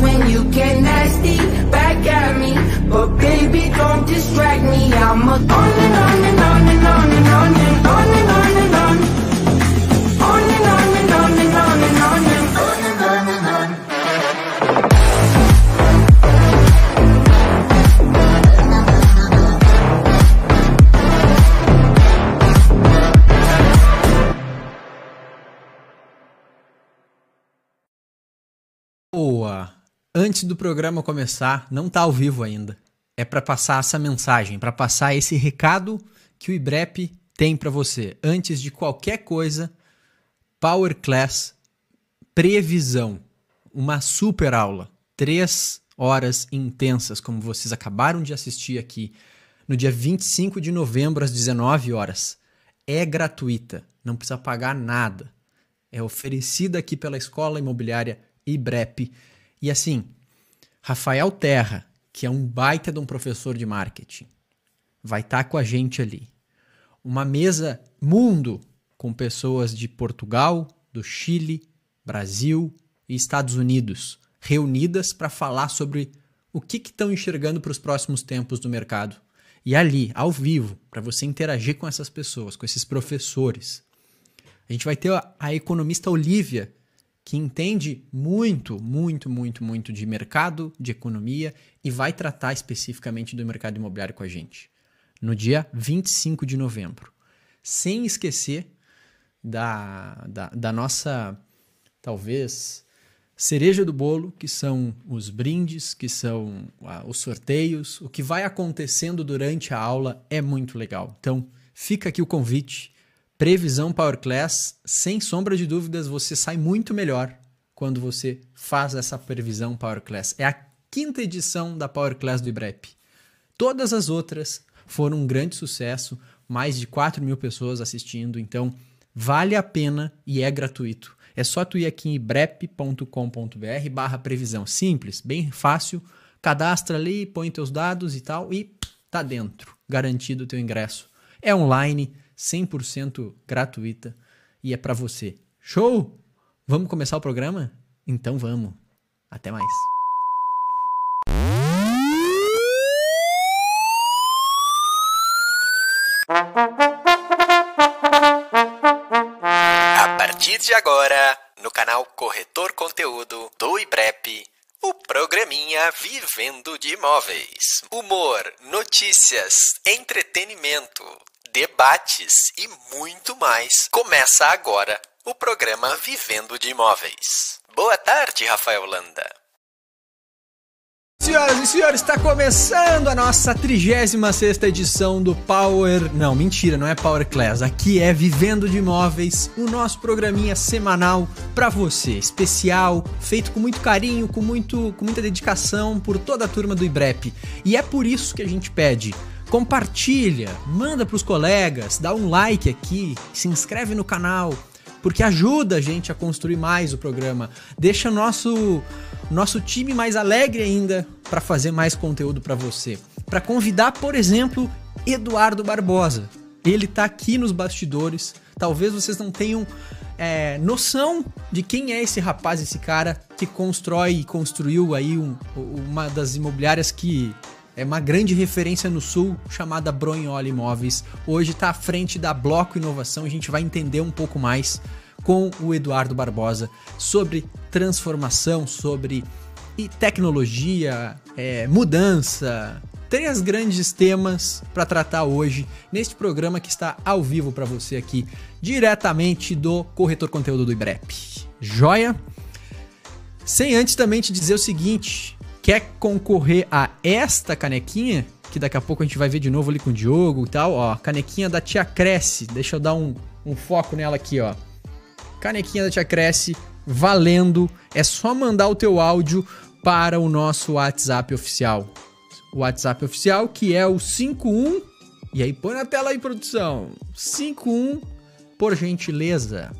when you get nasty back at me. But baby, don't distract me. I'm a on and on and Antes do programa começar, não tá ao vivo ainda. É para passar essa mensagem, para passar esse recado que o IBREP tem para você. Antes de qualquer coisa, Power Class Previsão. Uma super aula. Três horas intensas, como vocês acabaram de assistir aqui, no dia 25 de novembro, às 19 horas. É gratuita, não precisa pagar nada. É oferecida aqui pela Escola Imobiliária IBREP. E assim, Rafael Terra, que é um baita de um professor de marketing, vai estar com a gente ali. Uma mesa mundo com pessoas de Portugal, do Chile, Brasil e Estados Unidos, reunidas para falar sobre o que estão enxergando para os próximos tempos do mercado. E ali, ao vivo, para você interagir com essas pessoas, com esses professores. A gente vai ter a, a economista Olivia, que entende muito, muito, muito, muito de mercado, de economia e vai tratar especificamente do mercado imobiliário com a gente no dia 25 de novembro. Sem esquecer da, da, da nossa, talvez, cereja do bolo, que são os brindes, que são ah, os sorteios. O que vai acontecendo durante a aula é muito legal. Então, fica aqui o convite. Previsão Power Class, sem sombra de dúvidas, você sai muito melhor quando você faz essa previsão Power Class. É a quinta edição da Power Class do IBREP. Todas as outras foram um grande sucesso, mais de 4 mil pessoas assistindo, então vale a pena e é gratuito. É só tu ir aqui em ibrep.com.br barra previsão. Simples, bem fácil. Cadastra ali, põe teus dados e tal e tá dentro. Garantido o teu ingresso. É online, 100% gratuita e é para você. Show? Vamos começar o programa? Então vamos. Até mais. A partir de agora, no canal Corretor Conteúdo do IBREP, o programinha Vivendo de Imóveis. Humor, notícias, entretenimento, debates e muito mais. Começa agora o programa Vivendo de Imóveis. Boa tarde, Rafael Landa. Senhoras e senhores, está começando a nossa 36 edição do Power. Não, mentira, não é Power Class. Aqui é Vivendo de Imóveis, o nosso programinha semanal para você, especial, feito com muito carinho, com, muito, com muita dedicação por toda a turma do IBREP. E é por isso que a gente pede. Compartilha, manda para os colegas, dá um like aqui, se inscreve no canal, porque ajuda a gente a construir mais o programa, deixa nosso nosso time mais alegre ainda para fazer mais conteúdo para você. Para convidar, por exemplo, Eduardo Barbosa. Ele tá aqui nos bastidores. Talvez vocês não tenham é, noção de quem é esse rapaz, esse cara que constrói e construiu aí um, uma das imobiliárias que é uma grande referência no sul, chamada Bronhola Imóveis. Hoje está à frente da Bloco Inovação. A gente vai entender um pouco mais com o Eduardo Barbosa sobre transformação, sobre tecnologia, é, mudança. Três grandes temas para tratar hoje neste programa que está ao vivo para você aqui, diretamente do corretor conteúdo do IBREP. Joia? Sem antes também te dizer o seguinte: quer concorrer a esta canequinha? Que daqui a pouco a gente vai ver de novo ali com o Diogo e tal, ó. Canequinha da Tia Cresce. Deixa eu dar um, um foco nela aqui, ó. Canequinha da Tia Cresce, valendo. É só mandar o teu áudio para o nosso WhatsApp oficial. O WhatsApp oficial que é o 51. E aí põe na tela aí, produção. 51, por gentileza.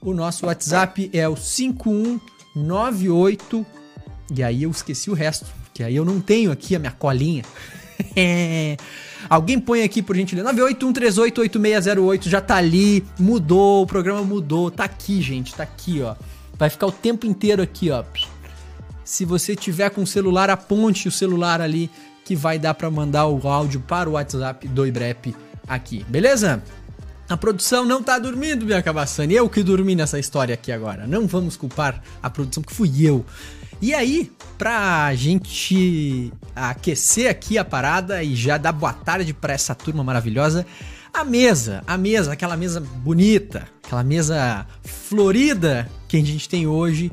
O nosso WhatsApp é o 5198. E aí eu esqueci o resto, que aí eu não tenho aqui a minha colinha. Alguém põe aqui, por gentileza. 981388608 já tá ali, mudou, o programa mudou, tá aqui, gente, tá aqui, ó. Vai ficar o tempo inteiro aqui, ó. Se você tiver com o celular, aponte o celular ali que vai dar para mandar o áudio para o WhatsApp do Ibrep aqui, beleza? A produção não tá dormindo, Bianca Bassani. Eu que dormi nessa história aqui agora. Não vamos culpar a produção, que fui eu. E aí, pra gente aquecer aqui a parada e já dar boa tarde pra essa turma maravilhosa, a mesa, a mesa, aquela mesa bonita, aquela mesa florida que a gente tem hoje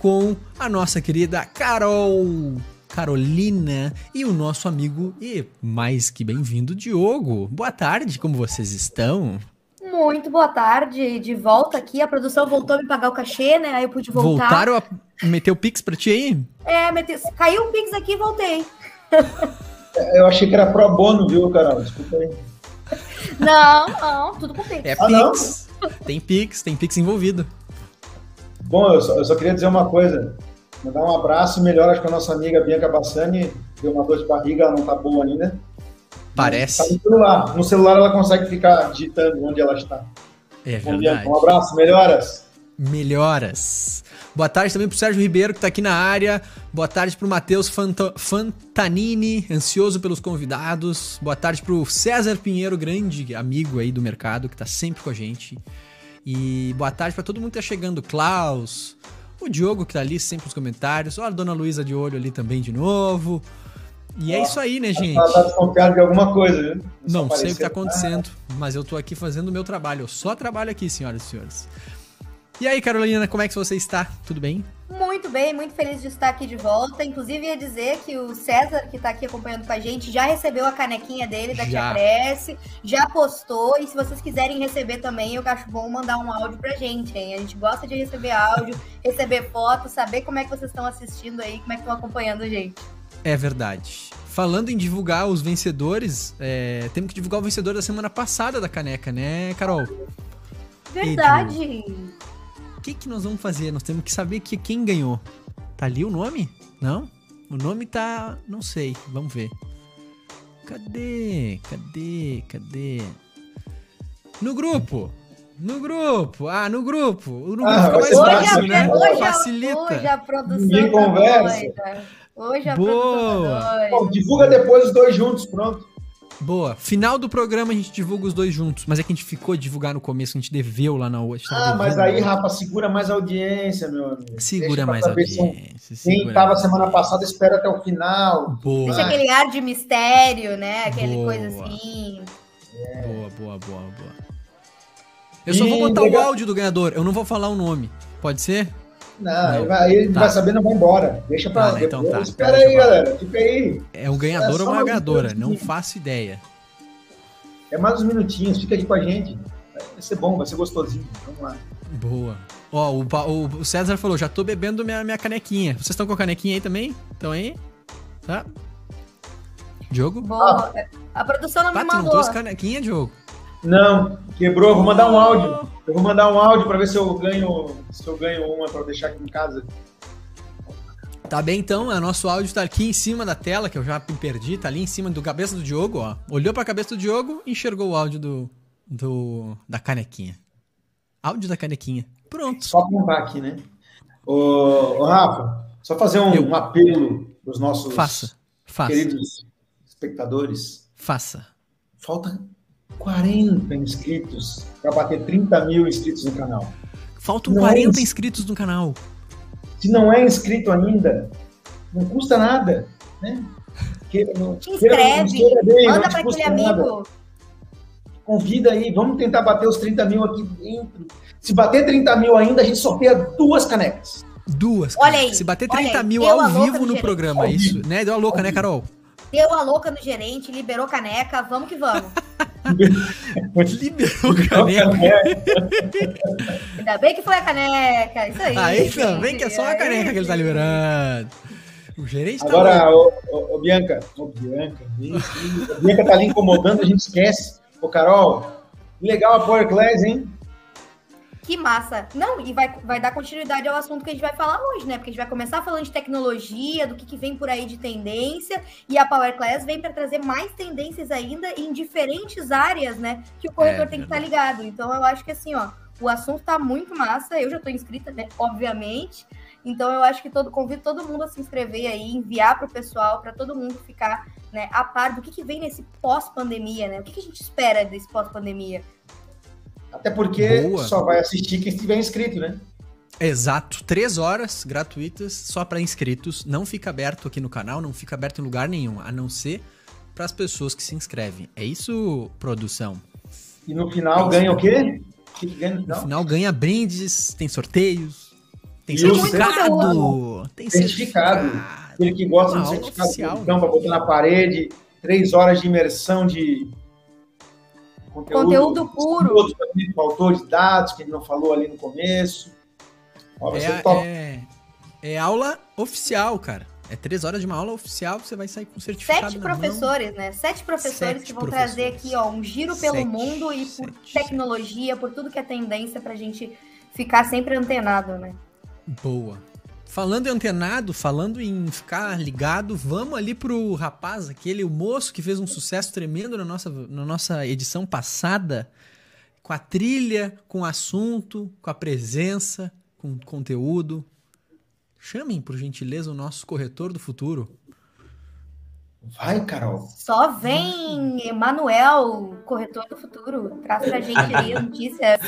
com a nossa querida Carol Carolina e o nosso amigo e mais que bem-vindo Diogo. Boa tarde, como vocês estão? Muito boa tarde, de volta aqui. A produção voltou a me pagar o cachê, né? Aí eu pude voltar. Voltaram a meter o Pix pra ti aí? É, meteu... caiu o Pix aqui e voltei. Eu achei que era pro bono, viu, Carol? Desculpa aí. Não, não, tudo com Pix. É Ah, não? Pix. Tem Pix, tem Pix envolvido. Bom, eu só, eu só queria dizer uma coisa. Mandar um abraço e melhoras para nossa amiga Bianca Bassani. Deu uma dor de barriga, ela não tá boa ainda. Tá Parece. no celular. No celular ela consegue ficar digitando onde ela está. É Bom, Bianca, verdade. um abraço, melhoras. Melhoras. Boa tarde também pro Sérgio Ribeiro, que tá aqui na área. Boa tarde pro Matheus Fanta- Fantanini, ansioso pelos convidados. Boa tarde pro César Pinheiro, grande amigo aí do mercado, que tá sempre com a gente. E boa tarde pra todo mundo que tá chegando. Klaus, o Diogo, que tá ali sempre nos comentários. Olha a Dona Luísa de olho ali também de novo. E é isso aí, né, gente? Ela tá de alguma coisa, viu? Não Só sei o que tá apareceu. acontecendo, mas eu tô aqui fazendo o meu trabalho. Eu só trabalho aqui, senhoras e senhores. E aí, Carolina, como é que você está? Tudo bem? Muito bem, muito feliz de estar aqui de volta. Inclusive, ia dizer que o César, que está aqui acompanhando com a gente, já recebeu a canequinha dele da Já. Tia Prece, já postou. E se vocês quiserem receber também, eu acho bom mandar um áudio pra gente, hein? A gente gosta de receber áudio, receber foto, saber como é que vocês estão assistindo aí, como é que estão acompanhando a gente. É verdade. Falando em divulgar os vencedores, é, temos que divulgar o vencedor da semana passada da caneca, né, Carol? Verdade. O que, que nós vamos fazer? Nós temos que saber que quem ganhou. Tá ali o nome? Não? O nome tá. Não sei. Vamos ver. Cadê? Cadê? Cadê? No grupo! No grupo! Ah, no grupo! No grupo Ah, mais Hoje, fácil, né? a, hoje, a, Facilita. hoje a produção Ninguém tá conversa. doida. Hoje a Boa. produção tá doida. Bom, divulga depois os dois juntos, pronto. Boa. Final do programa a gente divulga os dois juntos. Mas é que a gente ficou de divulgar no começo, a gente deveu lá na outra. Ah, mas aí, Rafa, segura mais a audiência, meu amigo. Segura mais se audiência. Quem segura estava mais. semana passada, espera até o final. Boa. Deixa aquele ar de mistério, né? Aquele Boa. coisa assim. Boa, boa, boa, boa. Eu só E vou botar legal- o áudio do ganhador, eu não vou falar o nome. Pode ser? Não, Não. ele vai, ele Tá. vai saber, não vai embora. Deixa pra Ah, né, então depois. tá. Espera Então aí, galera. Fica aí. É um ganhador É ou uma um ganhadora? Não faço ideia. É mais uns minutinhos. Fica aqui com a gente. Vai ser bom, vai ser gostosinho. Vamos lá. Boa. Ó, o, o- o César falou, já tô bebendo minha, minha canequinha. Vocês estão com a canequinha aí também? Estão aí? Tá? Diogo? Boa. A produção não Tá, me tu não mandou. trouxe canequinha, Diogo? Não, quebrou. Vou mandar um áudio. Eu vou mandar um áudio para ver se eu ganho, se eu ganho uma para deixar aqui em casa. Tá bem então, o nosso áudio tá aqui em cima da tela, que eu já me perdi, tá ali em cima do cabeça do Diogo, ó. Olhou pra cabeça do Diogo e enxergou o áudio do, do da canequinha. Áudio da canequinha. Pronto. Só apontar aqui, né? Ô, ô, Rafa, só fazer um, Eu. um apelo para os nossos Faça. Faça. queridos espectadores. Faça. Falta 40 inscritos para bater 30 mil inscritos no canal. Faltam Não 40 é- inscritos no canal. Se não é inscrito ainda, não custa nada, né? Queira- não- não inscreve, queira bem, manda pra aquele nada. amigo. Convida aí, vamos tentar bater os 30 mil aqui dentro. Se bater 30 mil ainda, a gente sorteia duas canecas. Duas. Olha aí, Se bater olha 30 aí. mil ao vivo no no programa, Ao isso, né? Deu a louca, Ao né. Carol? Deu a louca no gerente, liberou caneca, vamos que vamos. Liberou caneca. Ainda bem que foi a caneca, isso aí. Aí gente. também que é só a caneca que ele tá liberando. O gerente tá Agora, ô, ô, ô, Bianca, ô, Bianca, a Bianca tá ali incomodando, a gente esquece. Ô, Carol, legal a Power Class, hein? Que massa. Não, e vai, vai dar continuidade ao assunto que a gente vai falar hoje, né? Porque a gente vai começar falando de tecnologia, do que, que vem por aí de tendência, e a Power Class vem para trazer mais tendências ainda em diferentes áreas, né? Que o corretor É, tem que estar ligado. Então eu acho que assim, ó, O assunto tá muito massa. Eu já tô inscrita, né? Obviamente. Então eu acho que todo convido todo mundo a se inscrever aí, enviar para o pessoal, para todo mundo ficar né, a par do que, que vem nesse pós-pandemia, né? O que, que a gente espera desse pós-pandemia? Até porque Boa. só vai assistir quem estiver inscrito, né? Exato, três horas gratuitas só para inscritos. Não fica aberto aqui no canal, não fica aberto em lugar nenhum, a não ser para as pessoas que se inscrevem. É isso, produção. E no final ganha o quê? O que que ganha no No final? ganha brindes, tem sorteios, tem E certificado, tem Certificado. Aquele que gosta Uma do aula certificado oficial, de então, para botar na parede, três horas de imersão de conteúdo. Conteúdo puro. Outro também faltou de dados, que ele não falou ali no começo. Ó, É, top. é, é aula oficial, cara. É três horas de uma aula oficial, você vai sair com certificado Sete na mão. professores, né? Sete professores Sete que vão professores. trazer aqui, ó, um giro pelo Sete, mundo e por sete. tecnologia, por tudo que é tendência pra gente ficar sempre antenado, né? Boa. Falando em antenado, falando em ficar ligado, vamos ali pro rapaz, aquele, o moço que fez um sucesso tremendo na nossa, na nossa edição passada, com a trilha, com o assunto, com a presença, com o conteúdo. Chamem, por gentileza, o nosso corretor do futuro. Vai, Carol. Só vem Emanuel, corretor do futuro, traz pra gente aí a notícia.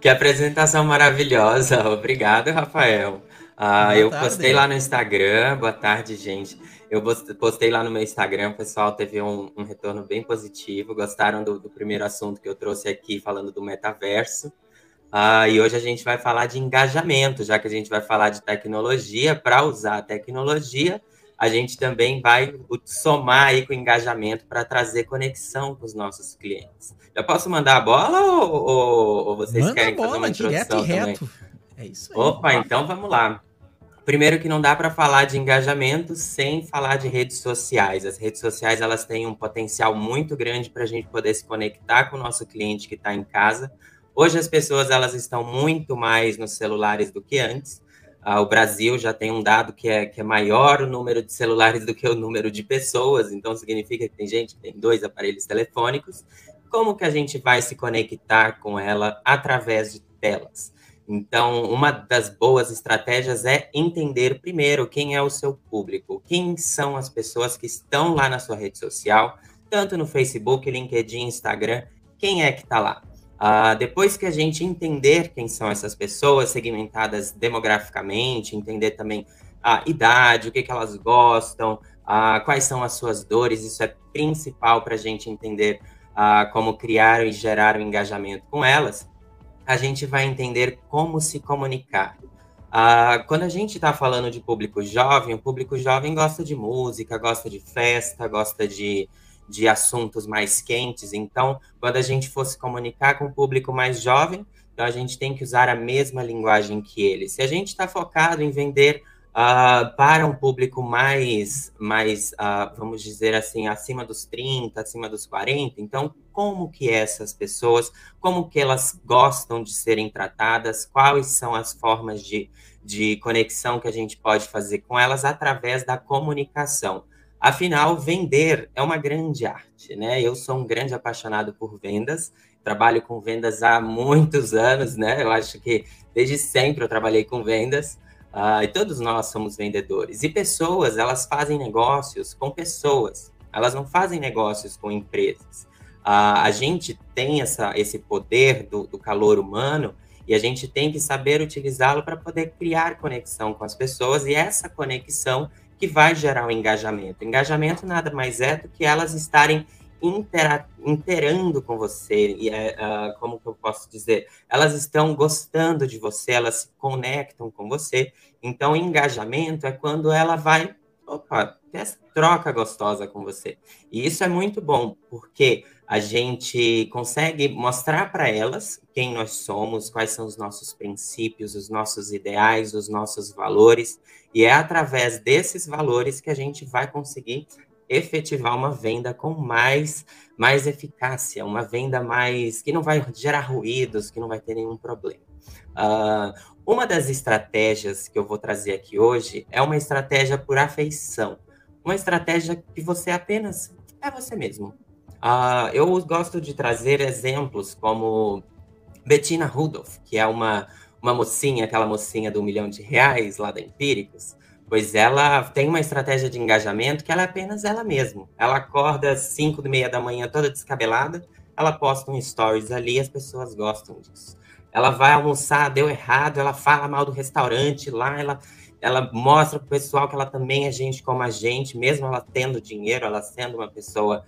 Que apresentação maravilhosa. Obrigado, Rafael. Ah, eu tarde. postei lá no Instagram. Boa tarde, gente. Eu post- postei lá no meu Instagram, o pessoal teve um, um retorno bem positivo. Gostaram do, do primeiro assunto que eu trouxe aqui, falando do metaverso. Ah, e hoje a gente vai falar de engajamento, já que a gente vai falar de tecnologia. Para usar a tecnologia, a gente também vai somar aí com engajamento para trazer conexão com os nossos clientes. Eu posso mandar a bola ou, ou- ou vocês Manda a querem fazer bola, uma direto e introdução também? reto. É isso aí. Opa, então vamos lá. Primeiro que não dá para falar de engajamento sem falar de redes sociais. As redes sociais elas têm um potencial muito grande para a gente poder se conectar com o nosso cliente que está em casa. Hoje as pessoas elas estão muito mais nos celulares do que antes. Ah, o Brasil já tem um dado que é, que é maior o número de celulares do que o número de pessoas, então significa que tem gente que tem dois aparelhos telefônicos. Como que a gente vai se conectar com ela através de telas? Então, uma das boas estratégias é entender primeiro quem é o seu público, quem são as pessoas que estão lá na sua rede social, tanto no Facebook, LinkedIn, Instagram, quem é que está lá. Ah, depois que a gente entender quem são essas pessoas, segmentadas demograficamente, entender também a idade, o que, que elas gostam, ah, quais são as suas dores, isso é principal para a gente entender ah, como criar e gerar o engajamento com elas a gente vai entender como se comunicar. Ah, quando a gente está falando de público jovem, o público jovem gosta de música, gosta de festa, gosta de, de assuntos mais quentes. Então, quando a gente for se comunicar com o público mais jovem, então a gente tem que usar a mesma linguagem que ele. Se a gente está focado em vender ah, para um público mais, mais ah, vamos dizer assim, acima dos 30, acima dos 40, então como que essas pessoas como que elas gostam de serem tratadas, quais são as formas de, de conexão que a gente pode fazer com elas através da comunicação. Afinal, vender é uma grande arte, né? Eu sou um grande apaixonado por vendas, trabalho com vendas há muitos anos, né? Eu acho que desde sempre eu trabalhei com vendas. ah, e todos nós somos vendedores. E pessoas, elas fazem negócios com pessoas. Elas não fazem negócios com empresas. Ah, a gente tem essa, esse poder do, do calor humano e a gente tem que saber utilizá-lo para poder criar conexão com as pessoas e essa conexão que vai gerar o engajamento. Engajamento nada mais é do que elas estarem intera interando com você, e é, ah, como que eu posso dizer? Elas estão gostando de você, elas se conectam com você. Então, engajamento é quando ela vai, opa, essa troca gostosa com você. E isso é muito bom, porque a gente consegue mostrar para elas quem nós somos, quais são os nossos princípios, os nossos ideais, os nossos valores, e é através desses valores que a gente vai conseguir efetivar uma venda com mais mais eficácia, uma venda mais que não vai gerar ruídos, que não vai ter nenhum problema. Uh, uma das estratégias que eu vou trazer aqui hoje é uma estratégia por afeição, uma estratégia que você apenas é você mesmo. Uh, eu gosto de trazer exemplos como Bettina Rudolph, que é uma, uma mocinha, aquela mocinha do milhão de reais lá da Empíricos, pois ela tem uma estratégia de engajamento que ela é apenas ela mesma. Ela acorda às 5 e meia da manhã toda descabelada, ela posta um stories ali e as pessoas gostam disso. Ela vai almoçar, deu errado, ela fala mal do restaurante lá, ela, ela mostra para o pessoal que ela também é gente como a gente, mesmo ela tendo dinheiro, ela sendo uma pessoa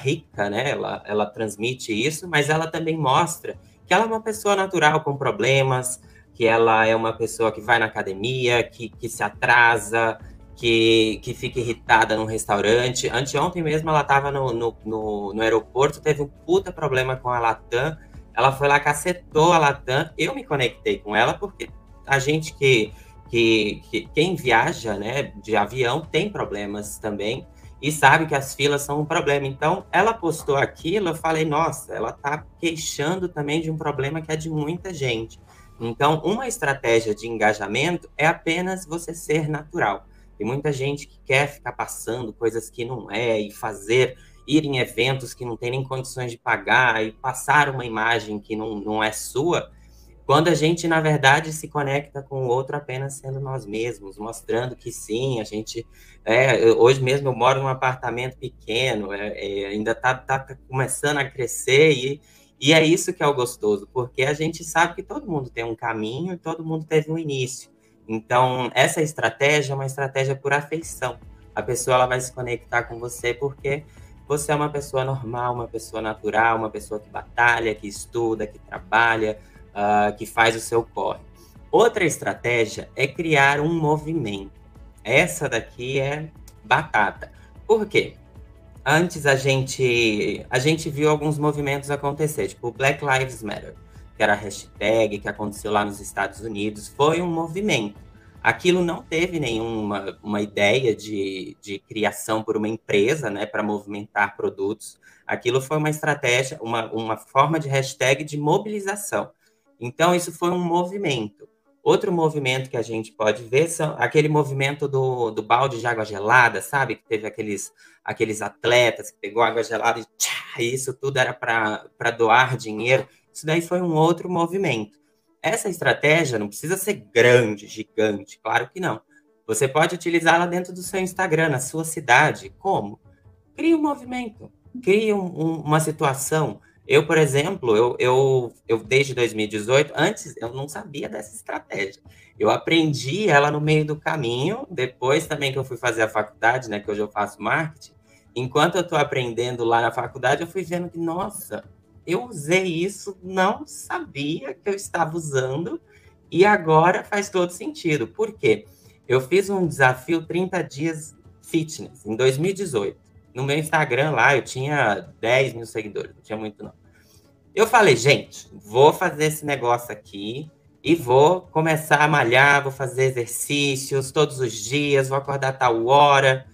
rica, né? Ela, ela transmite isso, mas ela também mostra que ela é uma pessoa natural com problemas, que ela é uma pessoa que vai na academia, que, que se atrasa, que, que fica irritada num restaurante. Anteontem mesmo ela estava no, no, no, no, aeroporto, teve um puta problema com a Latam. Ela foi lá, cacetou a Latam. Eu me conectei com ela porque a gente que, que, que quem viaja né, de avião tem problemas também e sabe que as filas são um problema. Então, ela postou aquilo, eu falei, nossa, ela está queixando também de um problema que é de muita gente. Então, uma estratégia de engajamento é apenas você ser natural. Tem muita gente que quer ficar passando coisas que não é e fazer, ir em eventos que não tem nem condições de pagar e passar uma imagem que não, não é sua. Quando a gente, na verdade, se conecta com o outro apenas sendo nós mesmos, mostrando que sim, a gente. É, hoje mesmo eu moro num apartamento pequeno, é, é, ainda está tá começando a crescer, e, e é isso que é o gostoso, porque a gente sabe que todo mundo tem um caminho e todo mundo teve um início. Então, essa estratégia é uma estratégia por afeição. A pessoa ela vai se conectar com você porque você é uma pessoa normal, uma pessoa natural, uma pessoa que batalha, que estuda, que trabalha uh, que faz o seu corre. Outra estratégia é criar um movimento. Essa daqui é batata. Por quê? Antes a gente a gente viu alguns movimentos acontecer, tipo Black Lives Matter, que era a hashtag que aconteceu lá nos Estados Unidos, foi um movimento. Aquilo não teve nenhuma uma ideia de, de criação por uma empresa, né, para movimentar produtos. Aquilo foi uma estratégia, uma, uma forma de hashtag de mobilização. Então, isso foi um movimento. Outro movimento que a gente pode ver são aquele movimento do, do balde de água gelada, sabe? Que teve aqueles, aqueles atletas que pegou água gelada e tchá, isso tudo era para doar dinheiro. Isso daí foi um outro movimento. Essa estratégia não precisa ser grande, gigante, claro que não. Você pode utilizá-la dentro do seu Instagram, na sua cidade. Como? Crie um movimento, crie um, um, uma situação eu, por exemplo, eu, eu, eu desde 2018, antes eu não sabia dessa estratégia. Eu aprendi ela no meio do caminho, depois também que eu fui fazer a faculdade, né, que hoje eu faço marketing. Enquanto eu estou aprendendo lá na faculdade, eu fui vendo que, nossa, eu usei isso, não sabia que eu estava usando, e agora faz todo sentido. Por quê? Eu fiz um desafio 30 dias fitness em 2018 no meu Instagram lá, eu tinha 10 mil seguidores, não tinha muito não. Eu falei, gente, vou fazer esse negócio aqui e vou começar a malhar, vou fazer exercícios todos os dias, vou acordar tal hora.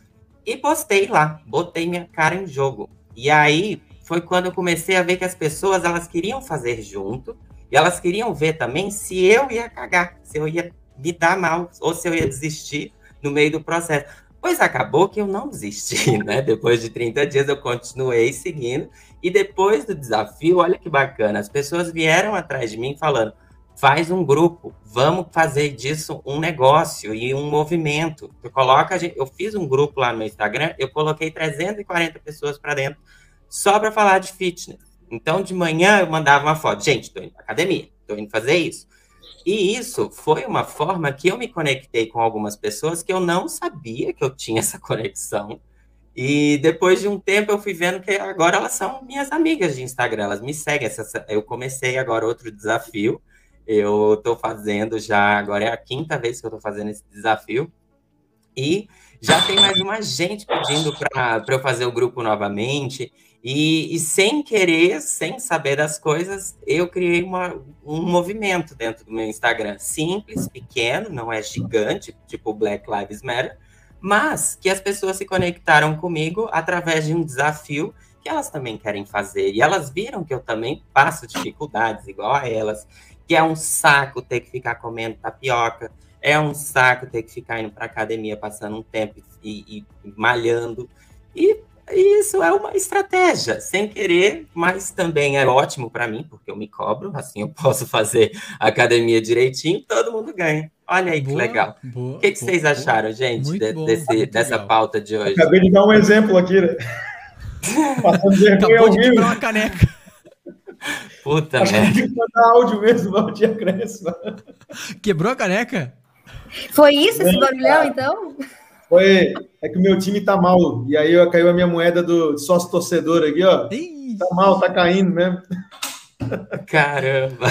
E postei lá, botei minha cara em jogo. E aí foi quando eu comecei a ver que as pessoas elas queriam fazer junto e elas queriam ver também se eu ia cagar, se eu ia me dar mal ou se eu ia desistir no meio do processo. Pois acabou que eu não desisti, né? Depois de 30 dias eu continuei seguindo. E depois do desafio, olha que bacana, as pessoas vieram atrás de mim falando: faz um grupo, vamos fazer disso um negócio e um movimento. Eu, coloca, eu fiz um grupo lá no Instagram, eu coloquei 340 pessoas para dentro só para falar de fitness. Então, de manhã eu mandava uma foto: gente, estou indo para academia, estou indo fazer isso. E isso foi uma forma que eu me conectei com algumas pessoas que eu não sabia que eu tinha essa conexão. E depois de um tempo eu fui vendo que agora elas são minhas amigas de Instagram, elas me seguem. Eu comecei agora outro desafio. Eu estou fazendo já, agora é a quinta vez que eu estou fazendo esse desafio. E já tem mais uma gente pedindo para eu fazer o grupo novamente. E, e, sem querer, sem saber das coisas, eu criei uma, um movimento dentro do meu Instagram. Simples, pequeno, não é gigante, tipo Black Lives Matter, mas que as pessoas se conectaram comigo através de um desafio que elas também querem fazer. E elas viram que eu também passo dificuldades igual a elas, que é um saco ter que ficar comendo tapioca, é um saco ter que ficar indo para academia passando um tempo e, e malhando. E isso é uma estratégia, sem querer, mas também é ótimo para mim, porque eu me cobro, assim eu posso fazer academia direitinho, todo mundo ganha. Olha aí que boa, legal. Boa, o que, que boa, vocês acharam, gente, de, bom, desse, dessa legal. pauta de hoje? Acabei de dar um exemplo aqui, né? Passando vergonha uma caneca. Puta Acho merda. que mandar áudio mesmo, Valdir Crespo. Quebrou a caneca? Foi isso, esse barulhão, então? Foi. É que o meu time tá mal. E aí caiu a minha moeda do sócio torcedor aqui, ó. Ih. Tá mal, tá caindo mesmo. Caramba!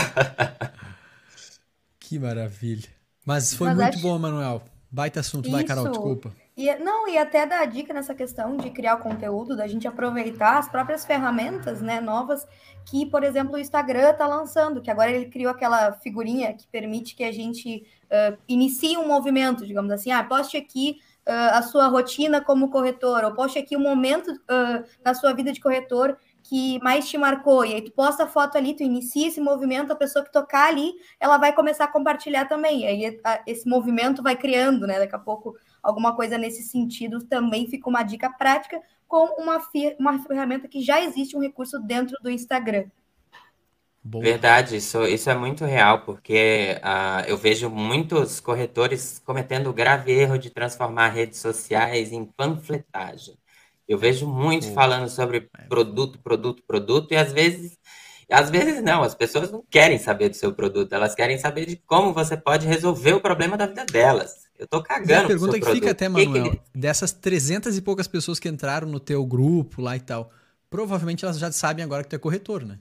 Que maravilha. Mas foi Mas muito acho... bom, Manuel. Baita assunto, Isso. vai, Carol, desculpa. E, não, e até dar dica nessa questão de criar conteúdo, da gente aproveitar as próprias ferramentas né, novas que, por exemplo, o Instagram está lançando, que agora ele criou aquela figurinha que permite que a gente uh, inicie um movimento, digamos assim, ah, poste aqui uh, a sua rotina como corretor, ou poste aqui um momento uh, na sua vida de corretor que mais te marcou, e aí tu posta a foto ali, tu inicia esse movimento, a pessoa que tocar ali, ela vai começar a compartilhar também, aí esse movimento vai criando, né, daqui a pouco alguma coisa nesse sentido também fica uma dica prática com uma, uma ferramenta que já existe um recurso dentro do Instagram. Boa. Verdade, isso, isso é muito real, porque uh, eu vejo muitos corretores cometendo o grave erro de transformar redes sociais em panfletagem. Eu vejo muito Boa. falando sobre é. produto, produto, produto, e às vezes, às vezes não, as pessoas não querem saber do seu produto, elas querem saber de como você pode resolver o problema da vida delas. Eu tô cagando. E a pergunta que produto. fica até, Manuel, que dessas 300 e poucas pessoas que entraram no teu grupo lá e tal, provavelmente elas já sabem agora que tu é corretor, né?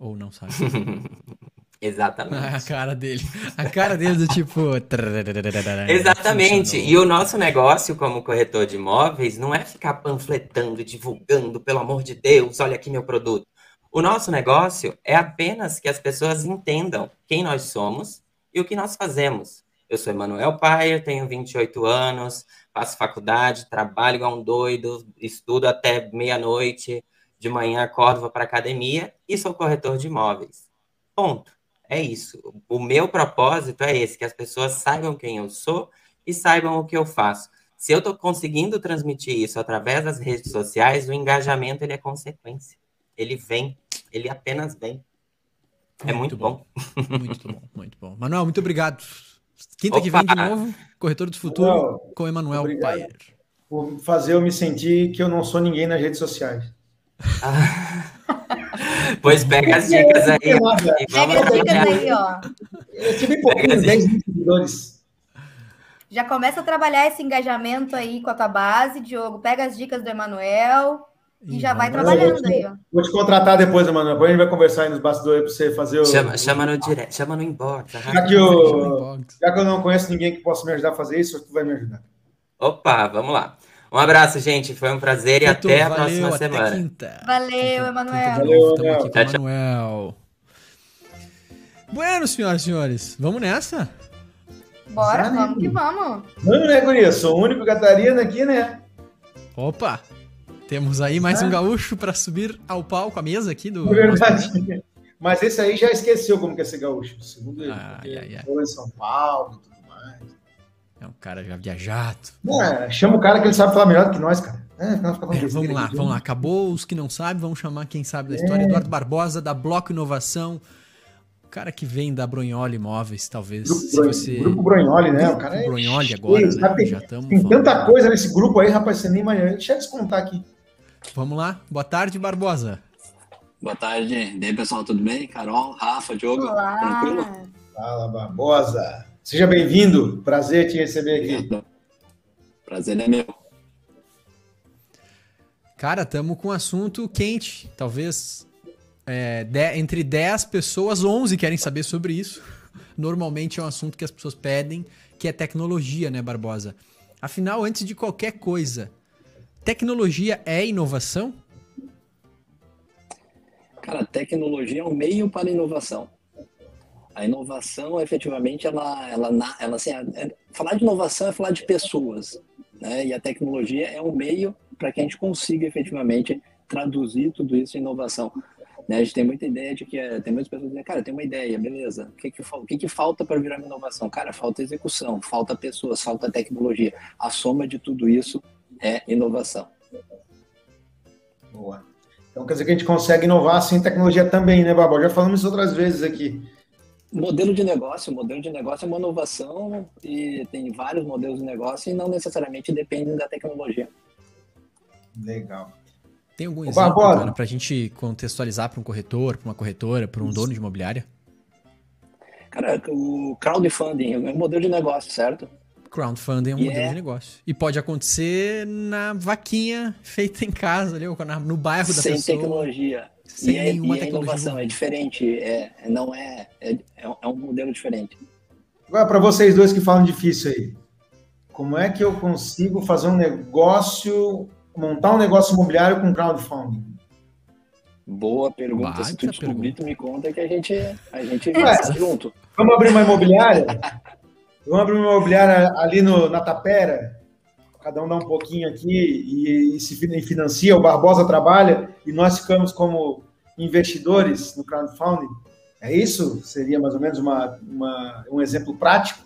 Ou não sabe? Exatamente. A cara dele. A cara dele do tipo. Exatamente. E o nosso negócio como corretor de imóveis não é ficar panfletando, divulgando, pelo amor de Deus, olha aqui meu produto. O nosso negócio é apenas que as pessoas entendam quem nós somos e o que nós fazemos. Eu sou Emanuel Paier, tenho 28 anos, faço faculdade, trabalho igual um doido, estudo até meia-noite, de manhã acordo, vou para academia e sou corretor de imóveis. Ponto. É isso. O meu propósito é esse, que as pessoas saibam quem eu sou e saibam o que eu faço. Se eu estou conseguindo transmitir isso através das redes sociais, o engajamento ele é consequência. Ele vem, ele apenas vem. É muito, muito bom. bom. Muito bom, muito bom. Manuel, muito obrigado. Quinta Opa. que vem de novo, Corretor do Futuro Manuel, com Emanuel Paier. Por fazer eu me sentir que eu não sou ninguém nas redes sociais. pois pega as dicas aí. Pega as dicas aí, ó. Eu tive pouquinho, 10 seguidores. Já começa a trabalhar esse engajamento aí com a tua base, Diogo. Pega as dicas do Emanuel e, e já vai trabalhando aí, ó. Vou te contratar depois, Emanuel. Depois a gente vai conversar aí nos bastidores para você fazer o. Chama, chama no direct, chama no inbox. Já que, eu, já que eu não conheço ninguém que possa me ajudar a fazer isso, tu vai me ajudar. Opa, vamos lá. Um abraço, gente. Foi um prazer e até a valeu, próxima até semana. Quinta. Valeu, Emanuel. Valeu, Estamos aqui com o Emanuel. Bueno, senhoras e senhores, vamos nessa? Bora, Já, vamos né? que vamos. Vamos, né, Guria? Sou o único Catarina aqui, né? Opa! Temos aí mais ah. um gaúcho para subir ao palco, a mesa aqui do. Verdade. Mas esse aí já esqueceu como que é ser gaúcho, segundo ele. Ah, ai, ai, ai. em São Paulo, é um cara já viajado. É, chama o cara que ele sabe falar melhor do que nós, cara. É, nós é, vamos lá, vamos lá. Acabou os que não sabem, vamos chamar quem sabe da história. É. Eduardo Barbosa, da Bloco Inovação. O cara que vem da Bronholi Imóveis, talvez. Grupo, se você... grupo Bronholi, né? Grupo o cara é Bronholi agora, né? Tem, já tem falando. tanta coisa nesse grupo aí, rapaz, você nem imagina. Deixa eu descontar aqui. Vamos lá. Boa tarde, Barbosa. Boa tarde. E aí, pessoal, tudo bem? Carol, Rafa, Diogo, Olá. tranquilo? Fala, Barbosa. Seja bem-vindo. Prazer te receber aqui. Prazer é meu. Cara, estamos com um assunto quente. Talvez é, de, entre 10 pessoas, 11 querem saber sobre isso. Normalmente é um assunto que as pessoas pedem, que é tecnologia, né, Barbosa? Afinal, antes de qualquer coisa, tecnologia é inovação? Cara, tecnologia é um meio para inovação. A inovação, efetivamente, ela, ela, ela assim, é, falar de inovação é falar de pessoas, né? E a tecnologia é um meio para que a gente consiga efetivamente traduzir tudo isso em inovação. Né? A gente tem muita ideia de que é, tem muitas pessoas dizem, cara, tem uma ideia, beleza? O que que, o que, que falta para virar uma inovação? Cara, falta execução, falta pessoas, falta tecnologia. A soma de tudo isso é inovação. Boa. Então quer dizer que a gente consegue inovar sem tecnologia também, né, Babó? Já falamos isso outras vezes aqui. Modelo de negócio, modelo de negócio é uma inovação e tem vários modelos de negócio e não necessariamente dependem da tecnologia. Legal. Tem algum Ô, exemplo para a gente contextualizar para um corretor, para uma corretora, para um dono de imobiliária? Cara, o crowdfunding é um modelo de negócio, certo? Crowdfunding é um E modelo é- de negócio. E pode acontecer na vaquinha feita em casa, ali, no bairro da Sem pessoa. tecnologia. Sem e é, nenhuma e é tecnologia inovação, é diferente, é, é- não é, é, é um modelo diferente. Agora, para vocês dois que falam difícil aí, como é que eu consigo fazer um negócio, montar um negócio imobiliário com crowdfunding? Boa pergunta. Baita Se tu descobrir, pergunta. tu me conta que a gente, a gente Ué. vai junto. Vamos abrir uma imobiliária? Vamos abrir uma imobiliária ali no, na Tapera? Cada um dá um pouquinho aqui e, e se fin- financia, o Barbosa trabalha e nós ficamos como investidores no crowdfunding? É isso? Seria mais ou menos uma, uma- um exemplo prático?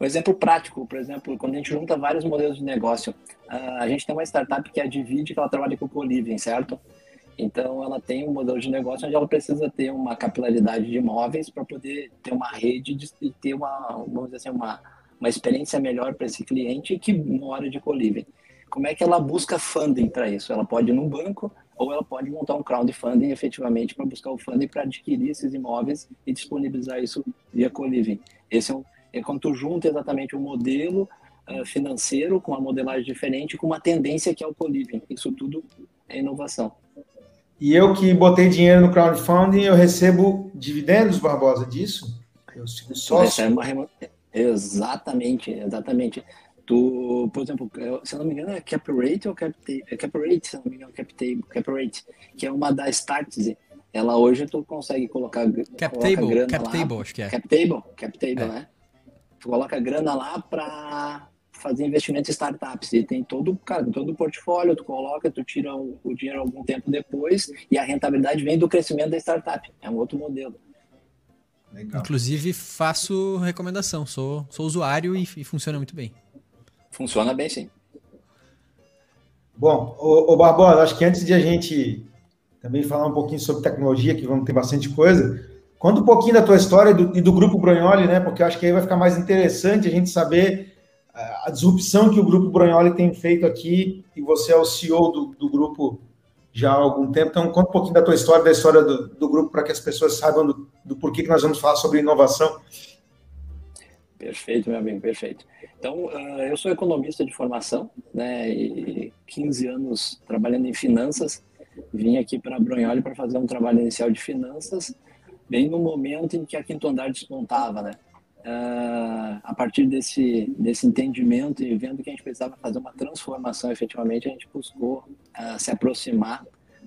Um exemplo prático, por exemplo, quando a gente junta vários modelos de negócio, ah, a gente tem uma startup que é a Divide, que ela trabalha com o Coliving, certo? Então, ela tem um modelo de negócio onde ela precisa ter uma capilaridade de imóveis para poder ter uma rede de, e ter uma, vamos dizer assim, uma, uma experiência melhor para esse cliente que mora de Coliving. Como é que ela busca funding para isso? Ela pode ir num banco ou ela pode montar um crowdfunding efetivamente para buscar o funding para adquirir esses imóveis e disponibilizar isso via Coliving. Esse é, um, é quando tu junta exatamente o modelo ah, financeiro com uma modelagem diferente, com uma tendência que é o Coliving. Isso tudo é inovação. E eu que botei dinheiro no crowdfunding, eu recebo dividendos, Barbosa, disso? Eu sigo Tu sócio. recebe uma Exatamente, exatamente. Tu, por exemplo, se eu não me engano, é cap rate ou cap, é cap rate, se eu não me engano, cap, table, cap rate, que é uma da Startse. Ela hoje tu consegue colocar, Cap coloca table, grana cap lá, table, acho que é. Cap table, cap table, É. né? Tu coloca grana lá para fazer investimento em startups e tem todo, cara, todo o portfólio, tu coloca, tu tira o, o dinheiro algum tempo depois e a rentabilidade vem do crescimento da startup. É um outro modelo. Legal. Inclusive, faço recomendação. Sou, sou usuário e, e funciona muito bem. Funciona bem sim. Bom, ô Barbosa, acho que antes de a gente também falar um pouquinho sobre tecnologia, que vamos ter bastante coisa, conta um pouquinho da tua história e do, e do Grupo Bronholi, né? Porque eu acho que aí vai ficar mais interessante a gente saber ah, a disrupção que o Grupo Bronholi tem feito aqui, e você é o CEO do, do grupo já há algum tempo. Então, conta um pouquinho da tua história, da história do, do grupo, para que as pessoas saibam do, do porquê que nós vamos falar sobre inovação. Perfeito, meu amigo, perfeito. Então, ah, eu sou economista de formação, né, e 15 anos trabalhando em finanças. Vim aqui para Bronholi para fazer um trabalho inicial de finanças, bem no momento em que a Quinto Andar despontava, né? Ah, a partir desse, desse entendimento e vendo que a gente precisava fazer uma transformação efetivamente, a gente buscou ah, se aproximar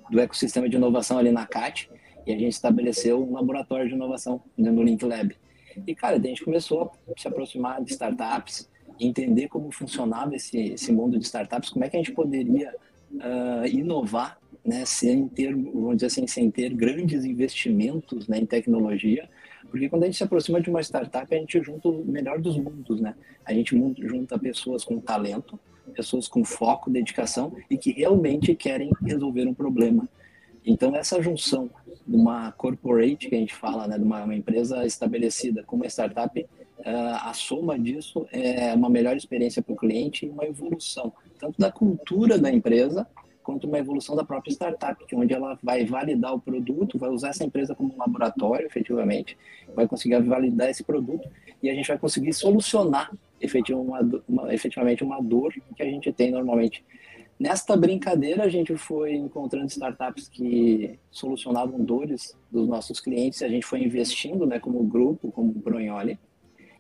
do ecossistema de inovação ali na CAT e a gente estabeleceu um laboratório de inovação né, no Link Lab. E, cara, a gente começou a se aproximar de startups, entender como funcionava esse, esse mundo de startups, como é que a gente poderia ah, inovar, né, sem ter, vamos dizer assim, sem ter grandes investimentos né, em tecnologia, porque quando a gente se aproxima de uma startup, a gente junta o melhor dos mundos, né? A gente junta pessoas com talento, pessoas com foco, dedicação e que realmente querem resolver um problema. Então, essa junção de uma corporate, que a gente fala, né, de uma, uma empresa estabelecida com uma startup, ah, a soma disso é uma melhor experiência para o cliente e uma evolução, tanto da cultura da empresa, quanto uma evolução da própria startup, que é onde ela vai validar o produto, vai usar essa empresa como um laboratório, efetivamente, vai conseguir validar esse produto e a gente vai conseguir solucionar efetiva- uma uma- efetivamente uma dor que a gente tem normalmente. Nesta brincadeira, a gente foi encontrando startups que solucionavam dores dos nossos clientes, a gente foi investindo, né, como grupo, como Bronholi,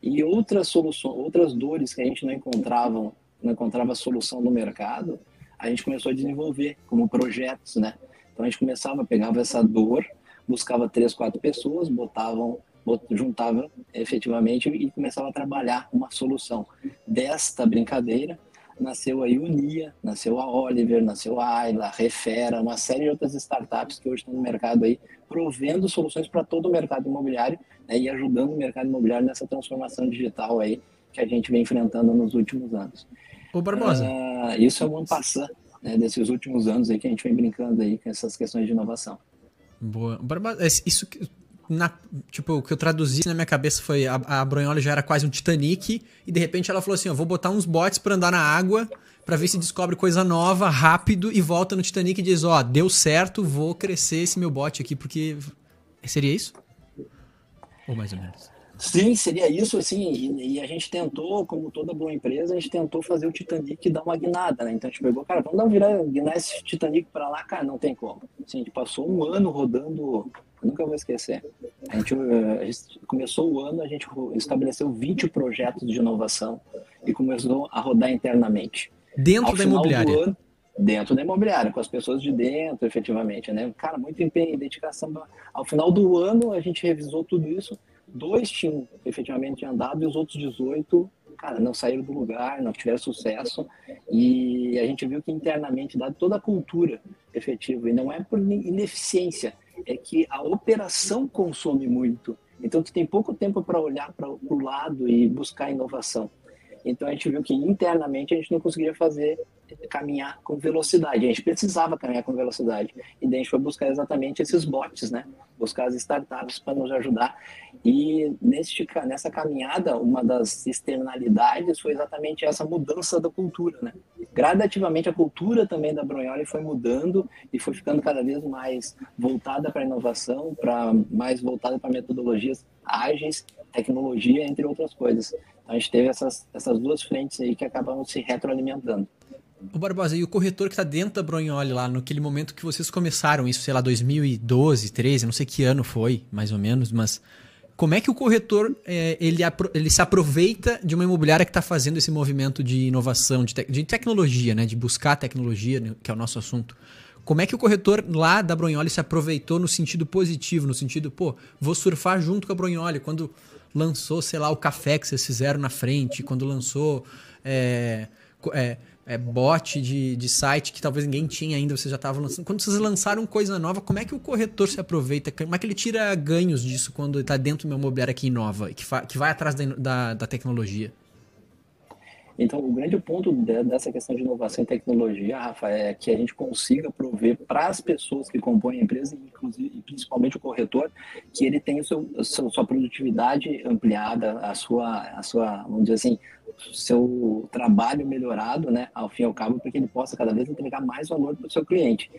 e outras soluções, outras dores que a gente não encontrava, não encontrava solução no mercado, a gente começou a desenvolver como projetos, né? Então a gente começava, pegava essa dor, buscava três, quatro pessoas, botavam, bot- juntava efetivamente e começava a trabalhar uma solução. Desta brincadeira nasceu a Unia, nasceu a Oliver, nasceu a Ayla, a Refera, uma série de outras startups que hoje estão no mercado aí, provendo soluções para todo o mercado imobiliário né, e ajudando o mercado imobiliário nessa transformação digital aí que a gente vem enfrentando nos últimos anos. Ô, Barbosa, Ah, isso é um passando. né, desses últimos anos aí que a gente vem brincando aí com essas questões de inovação. Boa. Isso na, tipo, o que eu traduzi na minha cabeça foi a, a Bronholi já era quase um Titanic e de repente ela falou assim, ó, vou botar uns bots para andar na água para ver se descobre coisa nova rápido e volta no Titanic e diz, ó, deu certo, vou crescer esse meu bot aqui porque seria isso? Ou mais ou menos. Sim, seria isso, assim, e, e, a gente tentou, como toda boa empresa, a gente tentou fazer o Titanic dar uma guinada, né? Então a gente pegou, cara, vamos dar um virar, guinar esse Titanic para lá, cara, não tem como. Assim, a gente passou um ano rodando, nunca vou esquecer. A gente, a gente, começou o ano, a gente estabeleceu 20 projetos de inovação e começou a rodar internamente. Dentro Ao da imobiliária? Ano, dentro da imobiliária, com as pessoas de dentro, efetivamente, né? Cara, muito empenho e dedicação. Ao final do ano, a gente revisou tudo isso dois tinham efetivamente andado e os outros 18, cara, não saíram do lugar, não tiveram sucesso. E a gente viu que internamente, dado toda a cultura efetiva, e não é por ineficiência, é que a operação consome muito. Então, tu tem pouco tempo para olhar para o lado e buscar inovação. Então, a gente viu que internamente a gente não conseguia fazer caminhar com velocidade. A gente precisava caminhar com velocidade. E daí a gente foi buscar exatamente esses bots, né? Buscar as startups para nos ajudar. E nesse, nessa caminhada, uma das externalidades foi exatamente essa mudança da cultura, né? Gradativamente a cultura também da Bronholi foi mudando e foi ficando cada vez mais voltada para inovação, para mais voltada para metodologias ágeis, tecnologia, entre outras coisas. Então a gente teve essas, essas duas frentes aí que acabam se retroalimentando. O Barbosa, e o corretor que está dentro da Bronholi lá, naquele momento que vocês começaram isso, sei lá, 2012, 13, não sei que ano foi, mais ou menos, mas como é que o corretor é, ele, ele se aproveita de uma imobiliária que está fazendo esse movimento de inovação, de, te, de, tecnologia, né, de buscar tecnologia, né, que é o nosso assunto? Como é que o corretor lá da Bronholi se aproveitou no sentido positivo, no sentido, pô, vou surfar junto com a Bronholi, quando lançou, sei lá, o café que vocês fizeram na frente, quando lançou é, é, é, bot de, de site que talvez ninguém tinha ainda, vocês já estavam lançando. Quando vocês lançaram coisa nova, como é que o corretor se aproveita? Como é que ele tira ganhos disso quando está dentro do meu imobiliário aqui inova, que, que vai atrás da, da, da tecnologia? Então, o grande ponto dessa questão de inovação e tecnologia, Rafa, é que a gente consiga prover para as pessoas que compõem a empresa, inclusive, principalmente o corretor, que ele tenha seu, sua produtividade ampliada, a sua, a sua, vamos dizer assim, seu trabalho melhorado, né, ao fim e ao cabo, para que ele possa cada vez entregar mais valor para o seu cliente.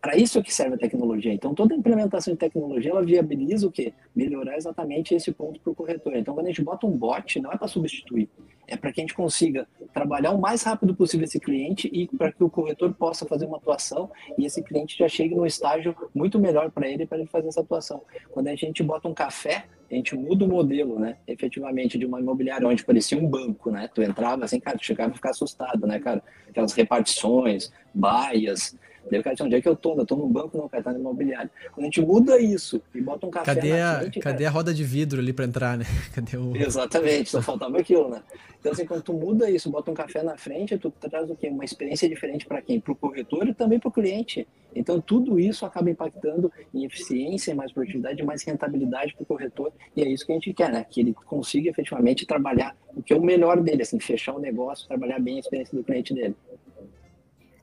Para isso que serve a tecnologia. Então, toda implementação de tecnologia, ela viabiliza o quê? Melhorar exatamente esse ponto para o corretor. Então, quando a gente bota um bot, não é para substituir, é para que a gente consiga trabalhar o mais rápido possível esse cliente e para que o corretor possa fazer uma atuação e esse cliente já chegue num estágio muito melhor para ele, para ele fazer essa atuação. Quando a gente bota um café, a gente muda o modelo, né? Efetivamente, de uma imobiliária onde parecia um banco, né? Tu entrava assim, cara, tu chegava a ficar assustado, né, cara? Aquelas repartições, baias, Daí o cara diz, onde é que eu tô? Eu tô no banco, não, cara, tá no imobiliário. Quando a gente muda isso e bota um café cadê na frente, Cadê cara... a roda de vidro ali para entrar, né? Cadê o... Exatamente, só faltava aquilo, né? Então, assim, quando tu muda isso, bota um café na frente, tu traz o quê? Uma experiência diferente para quem? Para o corretor e também para o cliente. Então, tudo isso acaba impactando em eficiência, mais produtividade, mais rentabilidade para o corretor. E é isso que a gente quer, né? Que ele consiga efetivamente trabalhar o que é o melhor dele, assim, fechar o negócio, trabalhar bem a experiência do cliente dele.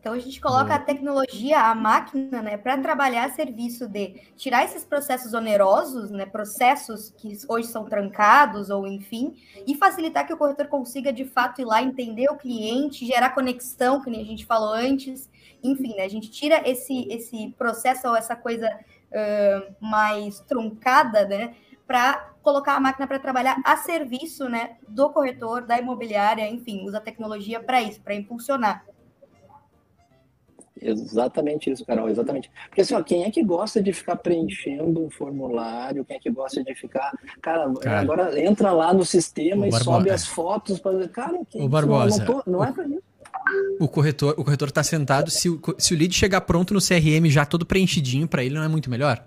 Então a gente coloca a tecnologia, a máquina, né, para trabalhar a serviço de tirar esses processos onerosos, né, processos que hoje são trancados ou enfim, e facilitar que o corretor consiga de fato ir lá entender o cliente, gerar conexão, que nem a gente falou antes, enfim, né, a gente tira esse esse processo ou essa coisa uh, mais truncada, né, para colocar a máquina para trabalhar a serviço, né, do corretor, da imobiliária, enfim, usa a tecnologia para isso, para impulsionar. Exatamente isso, Carol, exatamente. Porque assim, ó, quem é que gosta de ficar preenchendo um formulário? Quem é que gosta de ficar. Cara, cara agora entra lá no sistema e Barbosa. sobe as fotos para. Cara, quem, o Barbosa, não, não é para isso. O corretor, o corretor tá sentado, se o, se o lead chegar pronto no CRM já todo preenchidinho para ele, não é muito melhor?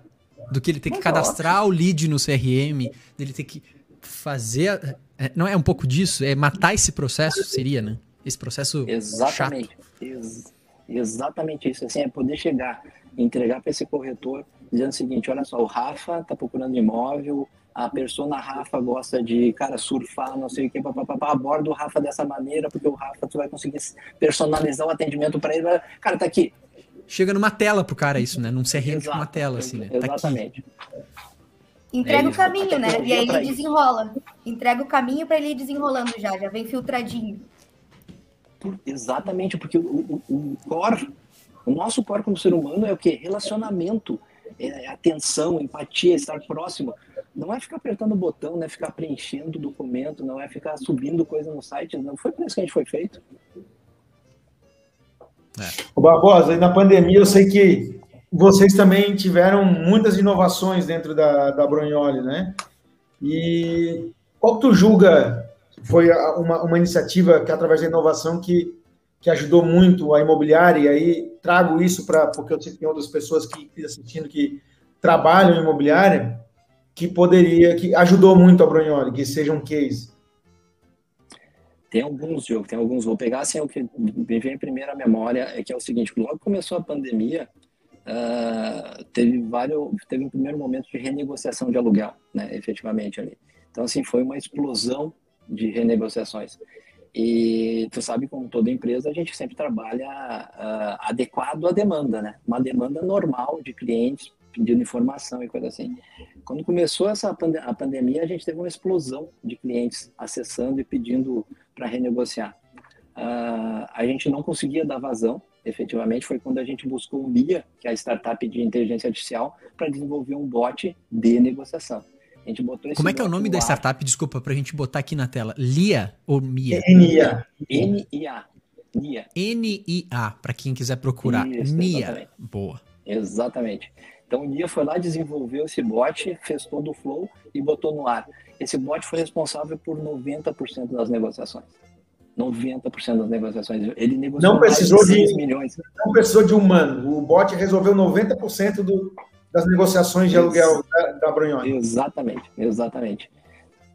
Do que ele ter que cadastrar o lead no CRM, dele ter que fazer. É, não é um pouco disso? É matar esse processo, seria, né? Esse processo Exatamente. chato. Exatamente. Exatamente isso, assim, é poder chegar, entregar para esse corretor dizendo o seguinte, olha só, o Rafa está procurando imóvel, a persona Rafa gosta de, cara, surfar, não sei o que, papapá, aborda o Rafa dessa maneira, porque o Rafa tu vai conseguir personalizar o atendimento para ele. Cara, tá aqui. Chega numa tela pro cara isso, né? Num CRM tipo uma tela, assim, né? Exatamente. Tá Entrega é o caminho, né? E aí ele desenrola. Entrega o caminho para ele ir desenrolando já, já vem filtradinho. Exatamente, porque o, o, o core, o nosso core como ser humano é o quê? Relacionamento, é atenção, empatia, estar próximo. Não é ficar apertando o botão, não é ficar preenchendo documento, não é ficar subindo coisa no site. Não foi por isso que a gente foi feito. É. O Barbosa, na pandemia eu sei que vocês também tiveram muitas inovações dentro da, da Brunholi, né? E qual tu julga foi uma, uma iniciativa que, através da inovação, que, que ajudou muito a imobiliária, e aí trago isso para, porque eu sei que tem outras pessoas que assistindo que trabalham em imobiliária, que poderia, que ajudou muito a Brunholi, que seja um case. Tem alguns, Diogo, tem alguns. Vou pegar assim o que me vem em primeira memória, é que é o seguinte, logo começou a pandemia, uh, teve vários, teve um primeiro momento de renegociação de aluguel, né, efetivamente ali. Então, assim, foi uma explosão de renegociações. E tu sabe, como toda empresa, a gente sempre trabalha uh, adequado à demanda, né? Uma demanda normal de clientes pedindo informação e coisa assim. Quando começou essa pande a pandemia, a gente teve uma explosão de clientes acessando e pedindo para renegociar. Uh, a gente não conseguia dar vazão, efetivamente, foi quando a gente buscou o MIA, que é a startup de inteligência artificial, para desenvolver um bot de negociação. A gente botou esse Como é que é o nome da startup? Desculpa, para a gente botar aqui na tela. Lia ou Mia? N-I-A. N-I-A. Nia. N-I-A, para quem quiser procurar. Isso, Nia. Exatamente. Boa. Exatamente. Então o Nia foi lá, desenvolveu esse bot, fez todo o flow e botou no ar. Esse bot foi responsável por 90% das negociações. 90% das negociações. Ele negociou não precisou de, de milhões. Não precisou de humano. O bot resolveu 90% do, das negociações de aluguel da, da Brunhone. Exatamente, exatamente.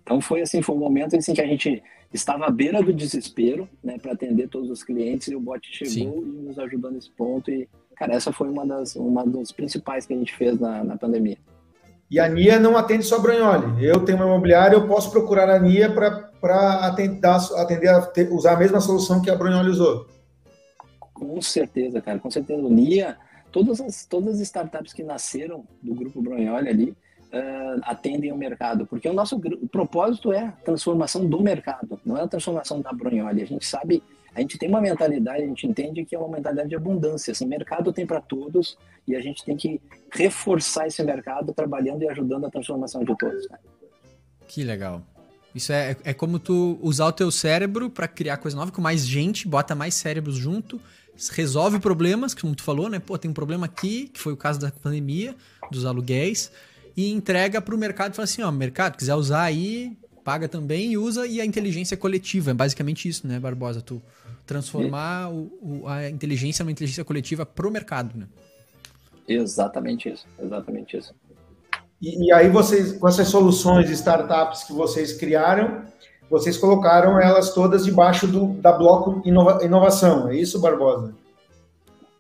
Então foi assim, foi um momento assim que a gente estava à beira do desespero, né, para atender todos os clientes e o bot chegou Sim. e nos ajudou nesse ponto e cara, essa foi uma das uma dos principais que a gente fez na, na pandemia. E a NIA não atende só Brunholi. Eu tenho uma imobiliária, eu posso procurar a NIA para atender, atender a ter, usar a mesma solução que a Brunholi usou. Com certeza, cara, com certeza. O NIA todas as, todas as startups que nasceram do grupo Bronholi ali uh, atendem ao mercado, porque o nosso o propósito é a transformação do mercado, não é a transformação da Bronholi. A gente sabe, a gente tem uma mentalidade, a gente entende que é uma mentalidade de abundância. Assim, mercado tem para todos e a gente tem que reforçar esse mercado trabalhando e ajudando a transformação de todos. Né? Que legal. Isso é, é como tu usar o teu cérebro para criar coisa nova com mais gente, bota mais cérebros junto resolve problemas, como tu falou, né? Pô, tem um problema aqui, que foi o caso da pandemia, dos aluguéis, e entrega para o mercado e fala assim, ó, mercado, quiser usar aí, paga também e usa, e a inteligência coletiva, é basicamente isso, né, Barbosa? Tu transformar o, o, a inteligência numa inteligência coletiva pro mercado, né? Exatamente isso, exatamente isso. E, e aí vocês, com essas soluções de startups que vocês criaram, vocês colocaram elas todas debaixo do, da bloco inova, inovação, é isso, Barbosa?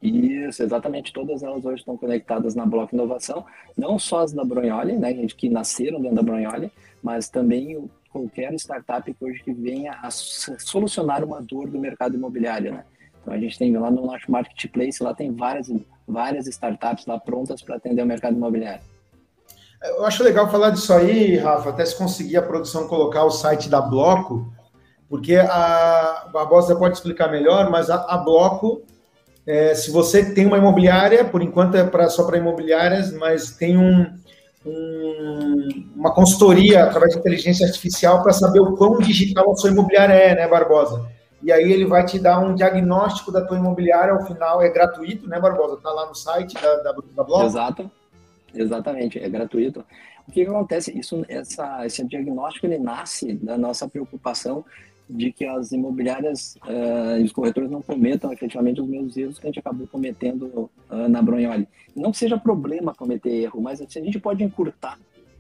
Isso, exatamente. Todas elas hoje estão conectadas na Bloco Inovação, não só as da Bronholi, né, que nasceram dentro da Bronholi, mas também qualquer startup que hoje que venha a solucionar uma dor do mercado imobiliário, né? Então a gente tem lá no nosso marketplace, lá tem várias várias startups lá prontas para atender o mercado imobiliário. Eu acho legal falar disso aí, Rafa, até se conseguir a produção colocar o site da Bloco, porque a Barbosa pode explicar melhor, mas a, a Bloco, é, se você tem uma imobiliária, por enquanto é pra, só para imobiliárias, mas tem um, um, uma consultoria através de inteligência artificial para saber o quão digital a sua imobiliária é, né, Barbosa? E aí ele vai te dar um diagnóstico da tua imobiliária ao final, é gratuito, né, Barbosa? Tá lá no site da, da, da Bloco. Exato. Exatamente, é gratuito. O que, que acontece? Isso, essa, esse diagnóstico ele nasce da nossa preocupação de que as imobiliárias uh, e os corretores não cometam efetivamente os mesmos erros que a gente acabou cometendo uh, na Bronholi. Não seja problema cometer erro, mas se a gente pode encurtar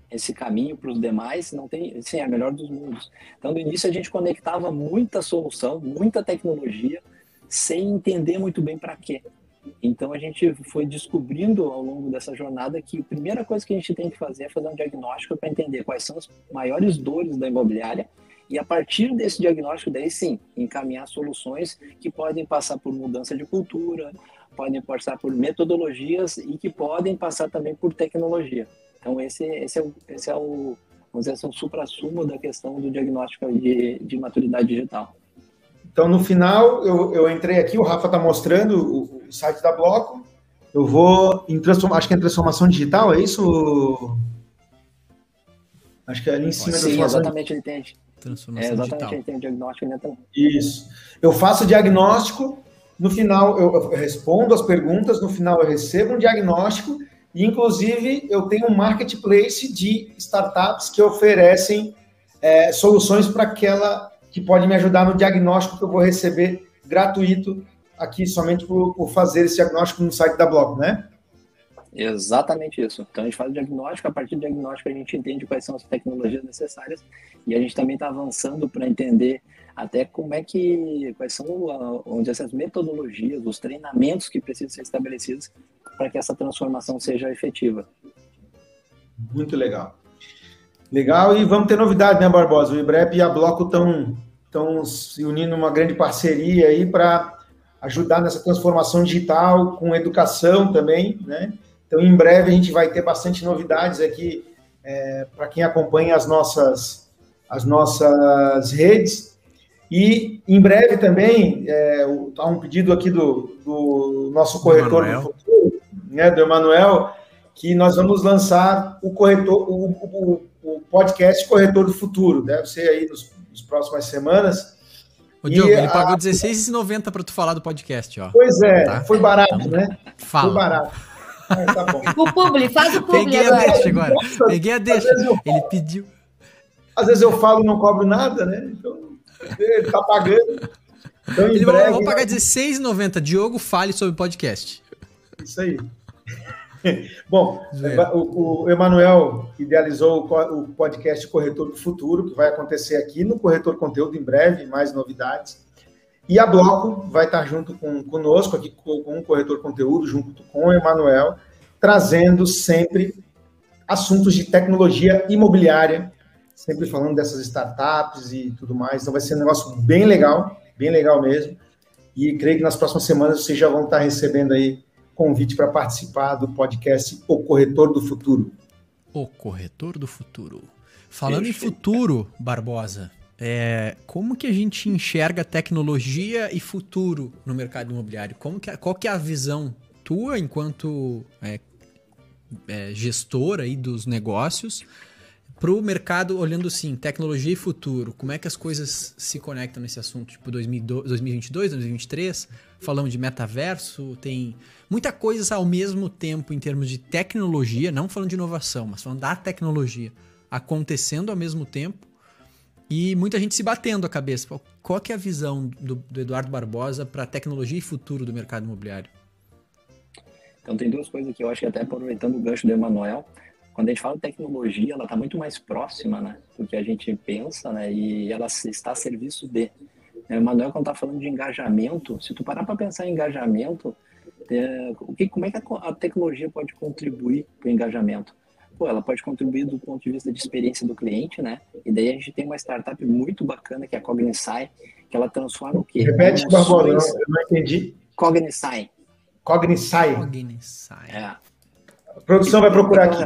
esse caminho para os demais, não tem, sim, é a melhor dos mundos. Então, no início a gente conectava muita solução, muita tecnologia, sem entender muito bem para quê. Então a gente foi descobrindo ao longo dessa jornada que a primeira coisa que a gente tem que fazer é fazer um diagnóstico para entender quais são as maiores dores da imobiliária e a partir desse diagnóstico daí sim encaminhar soluções que podem passar por mudança de cultura, podem passar por metodologias e que podem passar também por tecnologia. Então esse, esse é o, esse é o vamos dizer assim, o supra-sumo da questão do diagnóstico de, de maturidade digital. Então, no final, eu, eu entrei aqui, o Rafa está mostrando o, o, site da Bloco. Eu vou em transformação, acho que é transformação digital, é isso? Acho que é ali em cima Sim, exatamente, ele tem. Transformação é, exatamente, digital. ele tem o diagnóstico né, também. Isso. Eu faço o diagnóstico, no final eu, eu respondo as perguntas, no final eu recebo um diagnóstico e, inclusive, eu tenho um marketplace de startups que oferecem é, soluções para aquela que pode me ajudar no diagnóstico que eu vou receber gratuito aqui somente por, por fazer esse diagnóstico no site da Bloco, né? Exatamente isso. Então a gente faz o diagnóstico, a partir do diagnóstico a gente entende quais são as tecnologias necessárias e a gente também está avançando para entender até como é que, quais são onde essas metodologias, os treinamentos que precisam ser estabelecidos para que essa transformação seja efetiva. Muito legal. Legal, e vamos ter novidade, né, Barbosa? O IBREP e a Bloco estão estão se unindo numa grande parceria aí para ajudar nessa transformação digital, com educação também, né? Então, em breve, a gente vai ter bastante novidades aqui é, para quem acompanha as nossas, as nossas redes. E em breve também, é, há um pedido aqui do, do nosso corretor do, do futuro, né, do Emanuel, que nós vamos lançar o corretor, o, o, o, podcast Corretor do Futuro. Deve ser aí nos, nos próximas semanas. O Diogo, ele pagou R$16,90 para tu falar do podcast, ó. Pois é, tá? foi barato, então, né? Fala. Foi barato. Ah, tá bom. o publi, faz o publi Peguei agora. a deixa agora. Peguei a deixa. Ele pediu. Às vezes eu falo e não cobro nada, né? Então, ele tá pagando. Então, ele breve, vai pagar R$16,90. Diogo, fale sobre o podcast. Isso aí. Bom, o, o Emanuel idealizou o podcast Corretor do Futuro, que vai acontecer aqui no Corretor Conteúdo em breve, mais novidades. E a Bloco vai estar junto com conosco, aqui com, com o Corretor Conteúdo, junto com o Emanuel, trazendo sempre assuntos de tecnologia imobiliária, sempre falando dessas startups e tudo mais. Então vai ser um negócio bem legal, bem legal mesmo. E creio que nas próximas semanas vocês já vão estar recebendo aí convite para participar do podcast O Corretor do Futuro. O Corretor do Futuro. Falando em futuro, Barbosa, é, como que a gente enxerga tecnologia e futuro no mercado imobiliário? Como que, qual que é a visão tua enquanto é, é, gestora aí dos negócios para o mercado olhando assim, tecnologia e futuro? Como é que as coisas se conectam nesse assunto? Tipo 2022, 2023, falamos de metaverso, tem muita coisa ao mesmo tempo em termos de tecnologia, não falando de inovação, mas falando da tecnologia acontecendo ao mesmo tempo e muita gente se batendo a cabeça. Qual que é a visão do, do Eduardo Barbosa para tecnologia e futuro do mercado imobiliário? Então tem duas coisas que eu acho que até aproveitando o gancho do Emanuel, quando a gente fala de tecnologia, ela está muito mais próxima, né, do que a gente pensa, né, e ela está a serviço de. O Emanuel, quando está falando de engajamento, se tu parar para pensar em engajamento, é, o que, como é que a, a tecnologia pode contribuir para o engajamento? pô, ela pode contribuir do ponto de vista de experiência do cliente, né? E daí a gente tem uma startup muito bacana, que é a Cognisai, que ela transforma o quê? Repete, Barbosa, eu não entendi. Cognisai. Cognisai. Cognisai. É. A produção vai procurar aqui.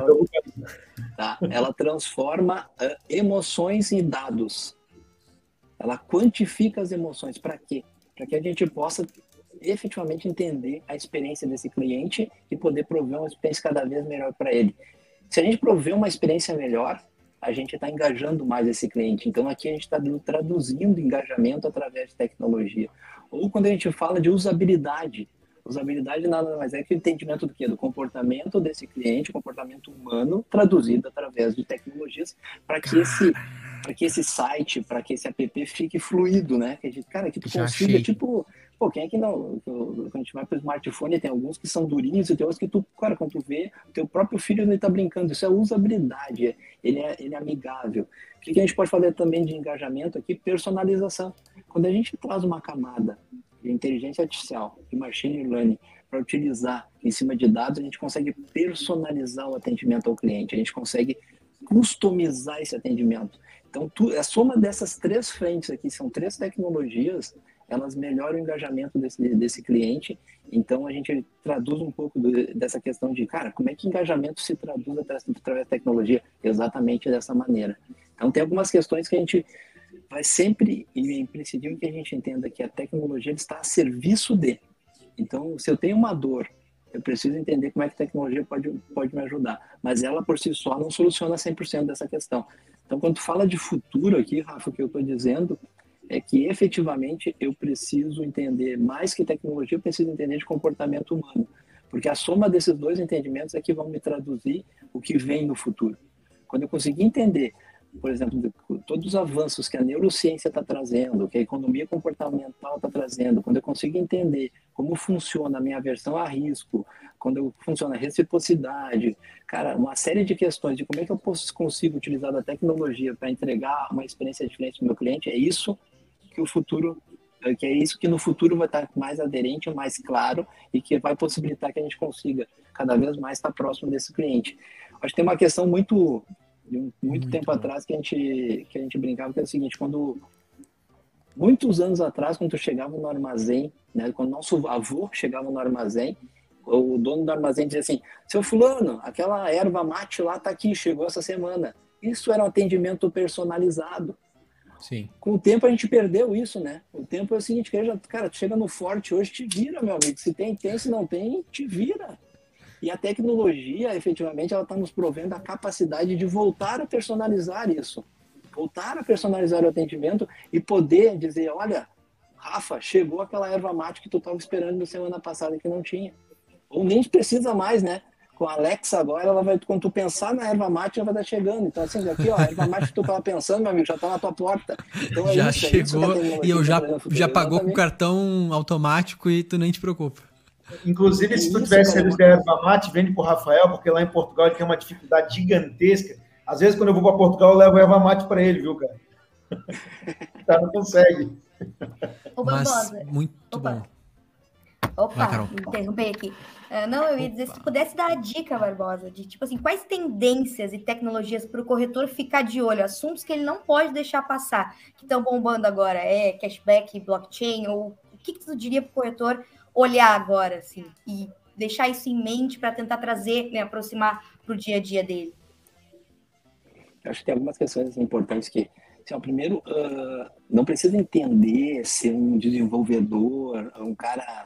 Tá? Ela transforma uh, emoções em dados. Ela quantifica as emoções. Para quê? Para que a gente possa efetivamente entender a experiência desse cliente e poder prover uma experiência cada vez melhor para ele. Se a gente prover uma experiência melhor, a gente está engajando mais esse cliente. Então, aqui a gente está traduzindo engajamento através de tecnologia. Ou quando a gente fala de usabilidade, usabilidade nada mais é que o entendimento do que do comportamento desse cliente, comportamento humano, traduzido através de tecnologias para que esse para que esse site, para que esse app fique fluido, né? Que a gente, cara, que tu Já consiga, achei. tipo, Pô, quem é que não? Quando a gente vai para o smartphone, tem alguns que são durinhos e tem outros que tu, cara, quando tu vê, teu próprio filho ele tá brincando. Isso é usabilidade, ele é, ele é amigável. O que a gente pode fazer também de engajamento aqui? Personalização. Quando a gente traz uma camada de inteligência artificial, de machine learning, para utilizar em cima de dados, a gente consegue personalizar o atendimento ao cliente, a gente consegue customizar esse atendimento. Então, tu, a soma dessas três frentes aqui, são três tecnologias, elas melhoram o engajamento desse, desse cliente. Então, a gente traduz um pouco do, dessa questão de, cara, como é que engajamento se traduz através, através da tecnologia? Exatamente dessa maneira. Então, tem algumas questões que a gente vai sempre, e é imprescindível que a gente entenda que a tecnologia está a serviço de. Então, se eu tenho uma dor, eu preciso entender como é que a tecnologia pode, pode me ajudar. Mas ela, por si só, não soluciona 100% dessa questão. Então, quando tu fala de futuro aqui, Rafa, o que eu estou dizendo é que efetivamente eu preciso entender mais que tecnologia, eu preciso entender de comportamento humano. Porque a soma desses dois entendimentos é que vão me traduzir o que vem no futuro. Quando eu conseguir entender por exemplo, todos os avanços que a neurociência está trazendo, que a economia comportamental está trazendo, quando eu consigo entender como funciona a minha aversão a risco, quando funciona a reciprocidade, cara, uma série de questões de como é que eu posso, consigo utilizar a tecnologia para entregar uma experiência diferente para o meu cliente, é isso que o futuro que é isso que no futuro vai estar mais aderente, mais claro e que vai possibilitar que a gente consiga cada vez mais estar próximo desse cliente. Acho que tem uma questão muito de muito, muito tempo bom. atrás que a gente que a gente brincava que é o seguinte, quando muitos anos atrás, quando tu chegava no armazém, né, quando nosso avô chegava no armazém, o dono do armazém dizia assim: "Seu fulano, aquela erva mate lá tá aqui, chegou essa semana". Isso era um atendimento personalizado. Sim. Com o tempo a gente perdeu isso, né? O tempo é o seguinte, cara, tu chega no forte hoje, te vira, meu amigo. Se tem, tem, se não tem, te vira. E a tecnologia, efetivamente, ela está nos provendo a capacidade de voltar a personalizar isso. Voltar a personalizar o atendimento e poder dizer, olha, Rafa, chegou aquela erva mate que tu estava esperando na semana passada que não tinha. Ou nem precisa mais, né? Com a Alexa agora, ela vai, quando tu pensar na erva mate, ela vai estar chegando. Então, assim, aqui, ó, a erva mate que tu estava pensando, meu amigo, já está na tua porta. Então, é já isso, chegou é e eu já, tá já pagou com cartão automático e tu nem te preocupa. Inclusive, se tu tivesse serviço erva mate, vende para o Rafael, porque lá em Portugal ele tem uma dificuldade gigantesca. Às vezes, quando eu vou para Portugal, eu levo erva mate para ele, viu, cara? tá, não consegue. Ô, Mas, muito Opa. bom. Opa, Vai, interrompi aqui. Uh, não, eu ia dizer, se tu pudesse dar a dica, Barbosa, de tipo assim, quais tendências e tecnologias para o corretor ficar de olho, assuntos que ele não pode deixar passar, que estão bombando agora, é cashback, blockchain, ou o que, que tu diria para o corretor olhar agora, assim, e deixar isso em mente para tentar trazer, né, aproximar para o dia a dia dele? Eu acho que tem algumas questões importantes que, assim, ó, primeiro, uh, não precisa entender ser um desenvolvedor, um cara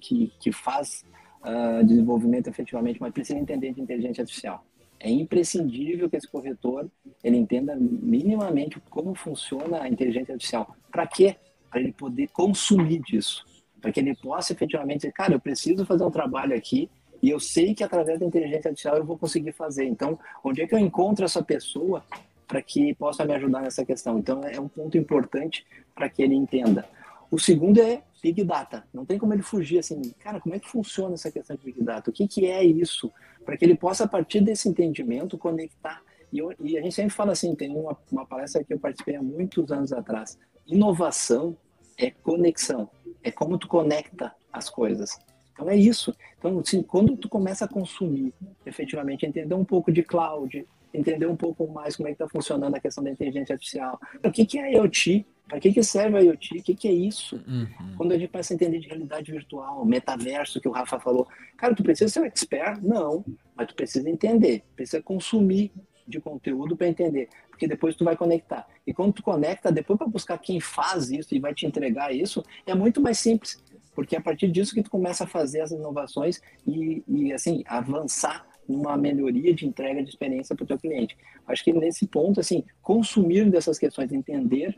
que, que faz uh, desenvolvimento efetivamente, mas precisa entender de inteligência artificial. É imprescindível que esse corretor ele entenda minimamente como funciona a inteligência artificial. Para quê? Para ele poder consumir disso para que ele possa efetivamente dizer, cara, eu preciso fazer um trabalho aqui e eu sei que através da inteligência artificial eu vou conseguir fazer. Então, onde é que eu encontro essa pessoa para que possa me ajudar nessa questão? Então, é um ponto importante para que ele entenda. O segundo é Big Data. Não tem como ele fugir assim, cara, como é que funciona essa questão de Big Data? O que, que é isso? Para que ele possa, a partir desse entendimento, conectar. E, eu, e a gente sempre fala assim, tem uma, uma palestra que eu participei há muitos anos atrás. Inovação é conexão é como tu conecta as coisas. Então é isso. Então, assim, quando tu começa a consumir, efetivamente, entender um pouco de cloud, entender um pouco mais como é que está funcionando a questão da inteligência artificial. O que, que é IoT? Para que, que serve a IoT? O que, que é isso? Uhum. Quando a gente começa a entender de realidade virtual, metaverso, que o Rafa falou. Cara, tu precisa ser um expert? Não. Mas tu precisa entender, precisa consumir de conteúdo para entender, porque depois tu vai conectar. E quando tu conecta, depois para buscar quem faz isso e vai te entregar isso, é muito mais simples, porque é a partir disso que tu começa a fazer as inovações e, e assim, avançar numa melhoria de entrega de experiência para o teu cliente. Acho que nesse ponto, assim, consumir dessas questões, entender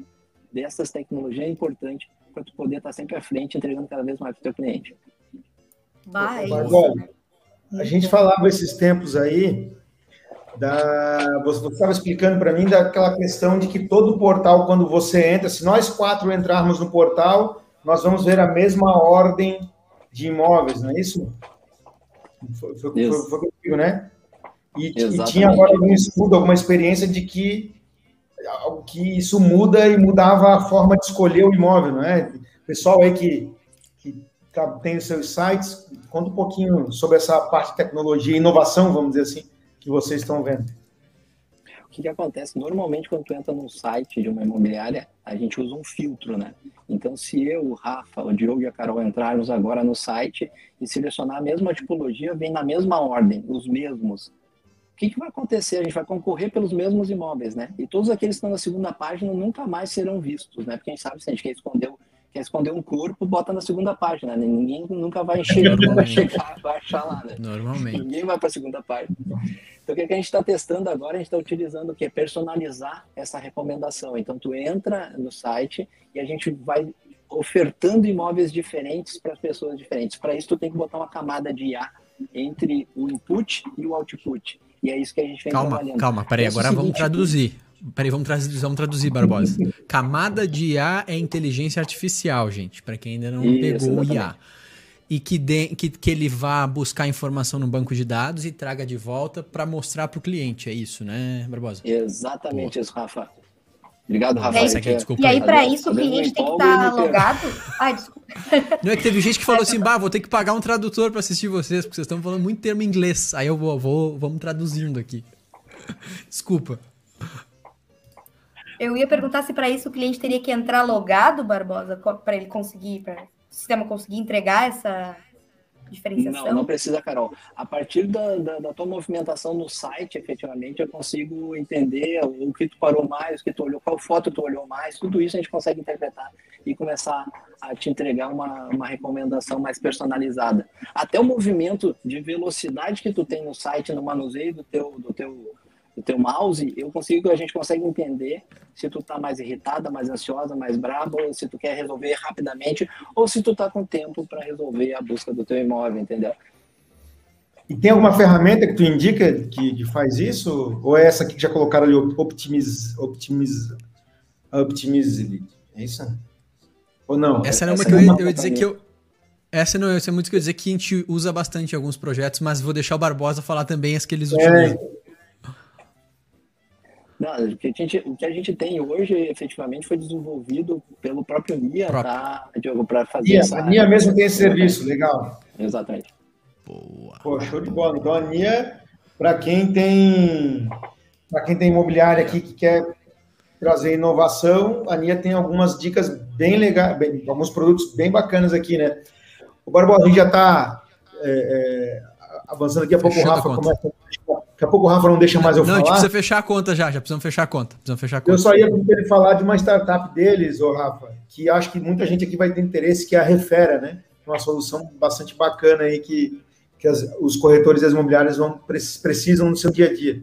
dessas tecnologias é importante para tu poder estar sempre à frente, entregando cada vez mais para o teu cliente. Vai, a gente falava esses tempos aí da, você estava explicando para mim daquela questão de que todo portal, quando você entra, se nós quatro entrarmos no portal, nós vamos ver a mesma ordem de imóveis, não é isso? Foi, foi, isso. foi, foi né? E, e, tinha agora algum estudo, alguma experiência de que, que isso muda e mudava a forma de escolher o imóvel, não é? Pessoal aí que tem os seus sites. Conta um pouquinho sobre essa parte de tecnologia e inovação, vamos dizer assim, que vocês estão vendo. O que, que acontece? Normalmente, quando tu entra num site de uma imobiliária, a gente usa um filtro, né? Então, se eu, o Rafa, o Diogo e a Carol entrarmos agora no site e selecionar a mesma tipologia, vem na mesma ordem, os mesmos. O que, que vai acontecer? A gente vai concorrer pelos mesmos imóveis, né? E todos aqueles que estão na segunda página nunca mais serão vistos, né? Porque a gente sabe se a gente quer esconder, quer esconder um corpo, bota na segunda página, né? Ninguém nunca vai encher, vai chegar, vai achar lá, né? Normalmente. Ninguém vai para a segunda página. Então, o que, que a gente está testando agora? A gente está utilizando o que? Personalizar essa recomendação. Então, tu entra no site e a gente vai ofertando imóveis diferentes para as pessoas diferentes. Para isso, tu tem que botar uma camada de IA entre o input e o output. E é isso que a gente vem calma, trabalhando. Calma, peraí, agora seguinte, vamos traduzir. Peraí, vamos traduzir, vamos traduzir, Barbosa. Camada de IA é inteligência artificial, gente, para quem ainda não Isso, pegou exatamente. o IA. E que, de, que, que ele vá buscar informação no banco de dados e traga de volta para mostrar para o cliente. É isso, né, Barbosa? Exatamente isso, Rafa. Obrigado, Rafa. É aqui, desculpa. E aí, para isso, o cliente tem que estar me perco. logado. Ai, desculpa. Não é que teve gente que falou assim, bah, vou ter que pagar um tradutor para assistir vocês, porque vocês estão falando muito termo em inglês. Aí eu vou, vou vamos traduzindo aqui. Desculpa. Eu ia perguntar se para isso o cliente teria que entrar logado, Barbosa, para ele conseguir, para o sistema conseguir entregar essa diferenciação. Não, não precisa, Carol. A partir da, da, da tua movimentação no site, efetivamente, eu consigo entender o que tu parou mais, o que tu olhou, qual foto tu olhou mais, tudo isso a gente consegue interpretar e começar a te entregar uma, uma recomendação mais personalizada. Até o movimento de velocidade que tu tem no site, no manuseio do teu, do teu, do teu mouse, eu consigo, a gente consegue entender se tu tá mais irritada, mais ansiosa, mais braba, ou se tu quer resolver rapidamente, ou se tu tá com tempo para resolver a busca do teu imóvel, entendeu? E tem alguma ferramenta que tu indica que, que faz isso? Ou é essa aqui que já colocaram ali, Optimize, Optimize, Optimize, é isso? Ou não? Essa era uma Essa que eu, é eu ia dizer que eu. Essa não, essa é muito que eu ia dizer que a gente usa bastante em alguns projetos, mas vou deixar o Barbosa falar também as que eles utilizam. Não, o que, a gente, o que a gente tem hoje, efetivamente, foi desenvolvido pelo próprio NIA, Próprio. tá, Diogo, para fazer Nia, essa... a Nia mesmo tem esse serviço, legal. Exatamente. Boa. Pô, show de bola. Então a Nia, para quem tem para quem tem imobiliária aqui que quer trazer inovação, a Nia tem algumas dicas bem legais, bem- alguns produtos bem bacanas aqui, né? O Barbosa, a gente já está avançando aqui, a pouco o Fechando a Rafa conta. começa. Daqui a pouco o Rafa não deixa mais eu não, a gente falar. precisa fechar a conta já, já precisamos fechar a conta. Precisamos fechar a conta. Eu só ia ele falar de uma startup deles, ô Rafa, que acho que muita gente aqui vai ter interesse, que é a Refera, né? Uma solução bastante bacana aí que, que as- os corretores e as imobiliárias vão, pre- precisam no seu dia a dia.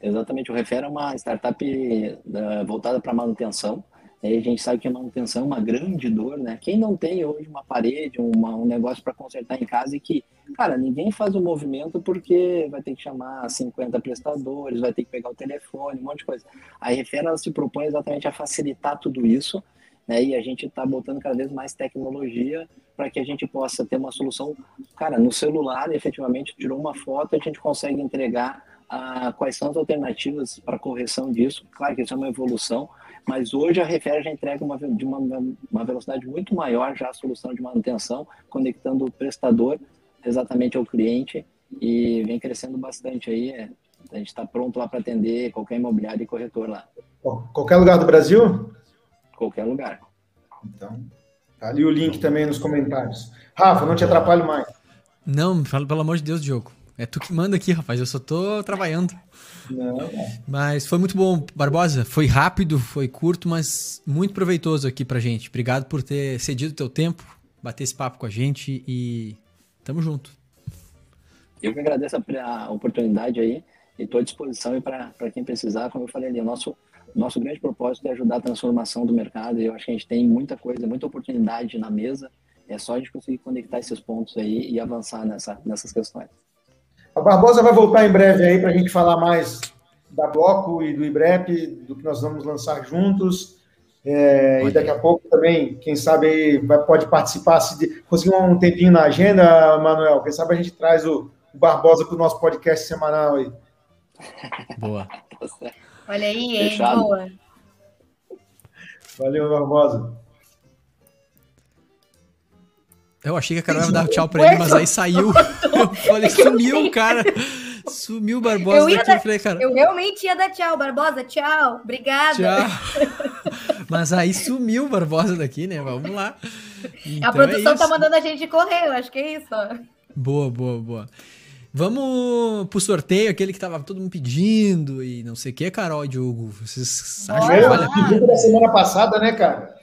Exatamente, o Refera é uma startup eh, voltada para manutenção. A gente sabe que a manutenção é uma grande dor, né? Quem não tem hoje uma parede, uma- um negócio para consertar em casa e que, cara, ninguém faz o movimento porque vai ter que chamar 50 prestadores, vai ter que pegar o telefone, um monte de coisa. A Refera se propõe exatamente a facilitar tudo isso, né? E a gente está botando cada vez mais tecnologia para que a gente possa ter uma solução, cara, no celular, efetivamente, tirou uma foto, a gente consegue entregar ah, quais são as alternativas para correção disso. Claro que isso é uma evolução, mas hoje a Refera já entrega uma, de uma, uma velocidade muito maior já a solução de manutenção, conectando o prestador exatamente ao cliente e vem crescendo bastante aí. é. A gente está pronto lá para atender qualquer imobiliário e corretor lá, Qualquer lugar do Brasil? qualquer lugar. Então, tá ali o link também nos comentários. Rafa, não te atrapalho mais. Não, pelo amor de Deus, Diogo. É tu que manda aqui, rapaz. Eu só tô trabalhando. Não, Mas foi muito bom, Barbosa. Foi rápido, foi curto, mas muito proveitoso aqui pra gente. Obrigado por ter cedido teu tempo, bater esse papo com a gente e tamo junto. Eu que agradeço a, oportunidade aí e estou à disposição para quem precisar. Como eu falei ali, o nosso, nosso grande propósito é ajudar a transformação do mercado e eu acho que a gente tem muita coisa, muita oportunidade na mesa. É só a gente conseguir conectar esses pontos aí e avançar nessa, nessas questões. A Barbosa vai voltar em breve aí para a gente falar mais da Bloco e do IBREP, do que nós vamos lançar juntos. É, e daqui a pouco também, quem sabe, aí vai, pode participar, se de, conseguir um tempinho na agenda, Manuel. Quem sabe a gente traz o, o Barbosa para o nosso podcast semanal aí. Boa. Tá. Olha aí, hein? Boa. Valeu, Barbosa. Eu achei que a Carol ia dar tchau pra ele, mas aí saiu. Eu falei, sumiu, cara. Sumiu o Barbosa Eu daqui. dar- Eu falei, cara, Eu realmente ia dar tchau, Barbosa. Tchau. Obrigada. tchau. Mas aí sumiu o Barbosa daqui, né? Vamos lá. Então A produção é tá mandando a gente correr, eu acho que é isso. ó. Boa, boa, boa. Vamos pro sorteio, aquele que tava todo mundo pedindo e não sei o que, Carol e Diogo. Vocês acham que Bora vale a pena? Pedido da semana passada, né, cara?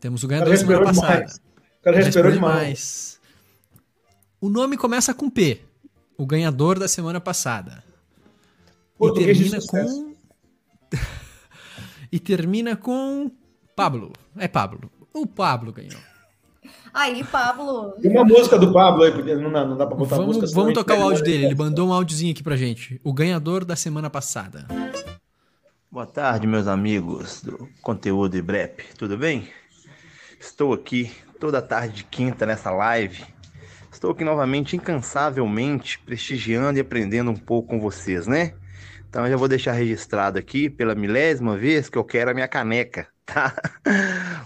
Temos o ganhador da semana passada. demais. O cara respirou demais. demais. O nome começa com P. O ganhador da semana passada. E Português de termina com. e termina com. Pablo. É Pablo. O Pablo ganhou. Aí, Pablo. Tem uma música do Pablo aí, porque não dá, não dá pra botar música. Vamos, senão vamos tocar o áudio dele. Ele mandou um áudiozinho aqui pra gente. O ganhador da semana passada. Boa tarde, meus amigos do conteúdo IBREP, tudo bem? Estou aqui toda tarde de quinta nessa live. Estou aqui novamente incansavelmente prestigiando e aprendendo um pouco com vocês, né? Então eu já vou deixar registrado aqui pela milésima vez que eu quero a minha caneca, tá?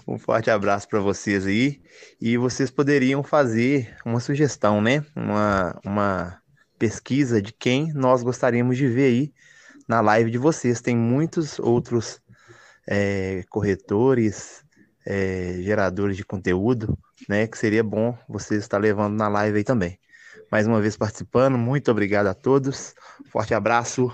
Um forte abraço para vocês aí. E vocês poderiam fazer uma sugestão, né? Uma, uma pesquisa de quem nós gostaríamos de ver aí na live de vocês. Tem muitos outros é, corretores, é, geradores de conteúdo, né? Que seria bom vocês estar levando na live aí também. Mais uma vez participando, muito obrigado a todos. Forte abraço.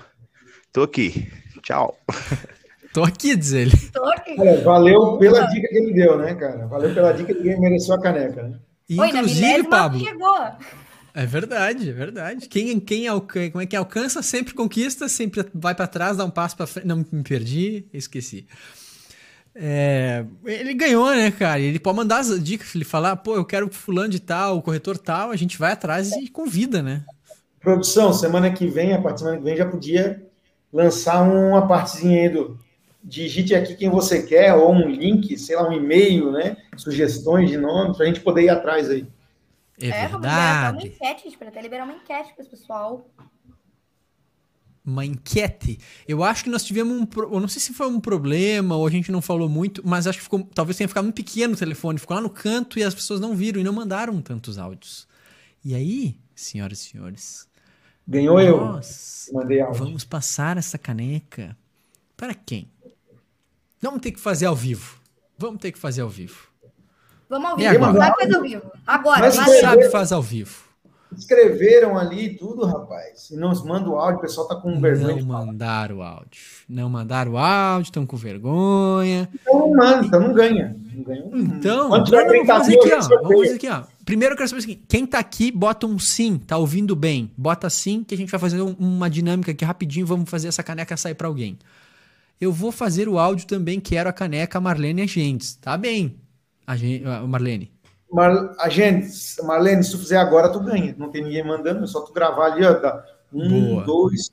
Tô aqui. Tchau. Tô aqui, diz ele. Tô aqui. Olha, valeu pela dica que ele deu, né, cara? Valeu pela dica que ele mereceu a caneca, né? Inclusive, Pablo. chegou. É verdade, é verdade. Quem, quem, alca- como é que alcança sempre conquista, sempre vai pra trás, dá um passo pra frente. Não me perdi, esqueci. É, ele ganhou, né, cara? Ele pode mandar as dicas, ele falar, pô, eu quero fulano de tal, o corretor tal, a gente vai atrás e convida, né? Produção, semana que vem, a partir da semana que vem, já podia lançar uma partezinha aí do. Digite aqui quem você quer, ou um link, sei lá, um e-mail, né? Sugestões de nomes, pra gente poder ir atrás aí. É, vamos liberar uma verdade. enquete, a gente pode até liberar uma enquete para esse pessoal. Uma enquete. Eu acho que nós tivemos um. pro- Eu não sei se foi um problema ou a gente não falou muito, mas acho que ficou. Talvez tenha ficado muito pequeno o telefone, ficou lá no canto e as pessoas não viram e não mandaram tantos áudios. E aí, senhoras e senhores, Ganhou eu. Mandei áudio. vamos passar essa caneca para quem? Vamos ter que fazer ao vivo. Vamos ter que fazer ao vivo. Vamos ao vivo, agora? vai fazer ao vivo. Agora, Mas Sabe, faz ao vivo. Escreveram ali tudo, rapaz. E não nos manda o áudio, o pessoal tá com vergonha. Não mandaram o áudio. Não mandaram o áudio, estão com vergonha. Então não manda, então não ganha. Não ganha. Então, Quando não, tiver não, 30 vamos fazer mil, aqui, ó. gente Vamos aqui, ó. Primeiro eu quero saber o seguinte: quem tá aqui, bota um sim, tá ouvindo bem. Bota sim, que a gente vai fazer um- uma dinâmica aqui rapidinho. Vamos fazer essa caneca sair pra alguém. Eu vou fazer o áudio também, quero a caneca Marlene Agentes. Tá bem, a gen- a Marlene. Mar... A gente, Marlene, se tu fizer agora, tu ganha. Não tem ninguém mandando, é só tu gravar ali, ó. Tá. Um, Boa. dois,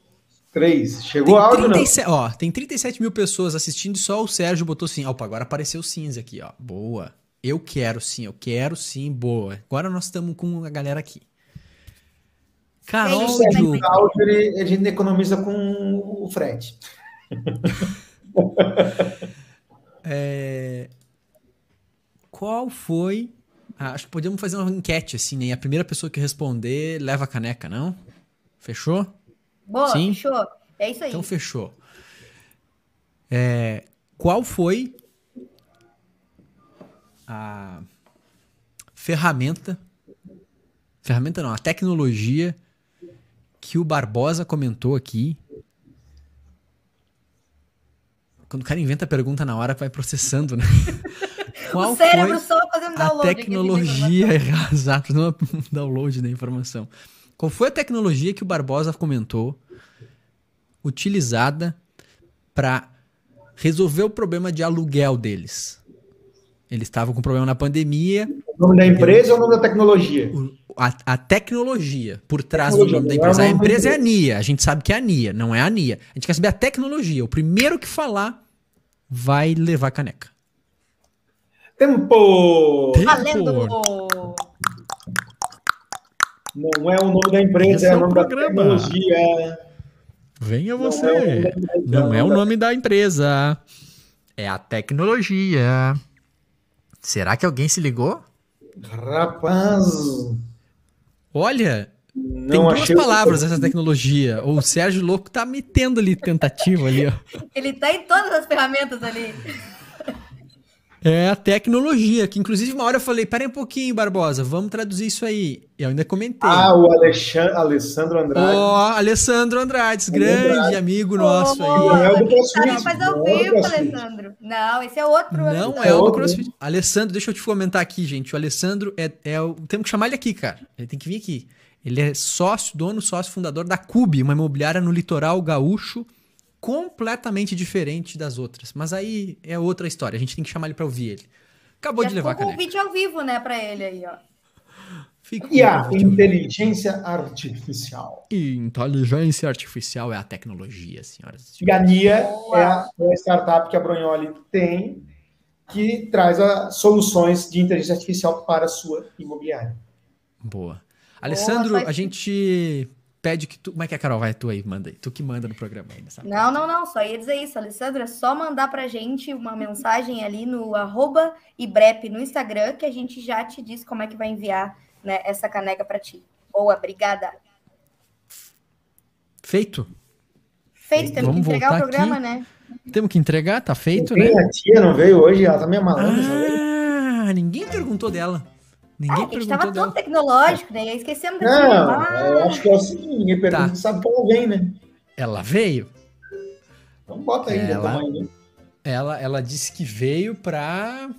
três. Tem Chegou o áudio, não? 37, ó, tem 37 mil pessoas assistindo e só o Sérgio botou sim. Opa, agora apareceu cinza aqui, ó. Boa. Eu quero sim, eu quero sim, boa. Agora nós estamos com a galera aqui. Carol isso, O Diogo. áudio, ele- a gente economiza com o frete. É, Qual foi. Ah, acho que podemos fazer uma enquete assim, né? E a primeira pessoa que responder leva a caneca, não? Fechou? Boa, Sim. fechou. É isso aí. Então fechou. É, qual foi a ferramenta, ferramenta não, a tecnologia que o Barbosa comentou aqui? Quando o cara inventa a pergunta na hora, vai processando, né? Qual o cérebro foi só fazendo a download. de tecnologia, exato, não é um download da informação. Qual foi a tecnologia que o Barbosa comentou utilizada para resolver o problema de aluguel deles? Eles estavam com problema na pandemia, O nome da empresa ou o nome da tecnologia? a, a tecnologia por trás Tecnologia, do nome da não é empresa. A empresa é a empresa. NIA, a gente sabe que é a NIA, não é a NIA. A gente quer saber a tecnologia. O primeiro que falar vai levar a caneca. Tempo! Tempo. Valendo! Não é o nome da empresa, Esse é, é o nome da programa. tecnologia. Venha Não é o você. nome da empresa, Não é o da- nome da empresa. É a tecnologia. Será que alguém se ligou? Rapaz, Olha, não tem duas palavras essa tecnologia. O Sérgio Louco tá metendo ali tentativa ali, ó. Ele tá em todas as ferramentas ali. É a tecnologia, que inclusive uma hora eu falei, pera aí um pouquinho, Barbosa, vamos traduzir isso aí. E eu ainda comentei. Ah, o Alexandre, Alessandro Andrade. Ó, Alessandro Andrades, Alessandro grande Andrade. amigo nosso aí. Não é o do CrossFit, fazer ao não é o do vivo, CrossFit. Alessandro. Não, esse é outro. Não Alessandro. é o do outro, CrossFit. Alessandro, deixa eu te comentar aqui, gente. O Alessandro é, é o. Temos que chamar ele aqui, cara. Ele tem que vir aqui. Ele é sócio, dono, sócio, fundador da Cube, uma imobiliária no litoral gaúcho, completamente diferente das outras. Mas aí é outra história. A gente tem que chamar ele pra ouvir ele. Acabou Já de levar a ficou com o caneca. vídeo ao vivo, né, pra ele aí, ó. Fica E a inteligência artificial. Inteligência artificial é a tecnologia, senhoras e E a senhores. NIA é a, é a startup que a Brunholi tem, que traz a, soluções de inteligência artificial para a sua imobiliária. Boa. Alessandro, só a gente pede que tu. Como é que é, Carol? Vai tu aí, manda aí. Tu que manda no programa aí, nessa Não, não, não, só ia dizer isso, Alessandro, é só mandar pra gente uma mensagem ali no arroba Ibrep no Instagram, que a gente já te diz como é que vai enviar né, essa caneca pra ti. Boa, obrigada. Feito? Feito, temos que Vamos entregar o programa, aqui. né? Temos que entregar, tá feito, né? A tia não veio hoje, ela tá meio malandra? Ah, ninguém perguntou dela. Ninguém Ah, a gente perguntou tava dela. todo tecnológico, né? Esquecemos da Não, eu acho que é o seguinte, ninguém pergunta, Tá. sabe que ela vem, né? Ela veio? Então bota aí, Ela- tamanho, né? Ela, ela disse que veio pra.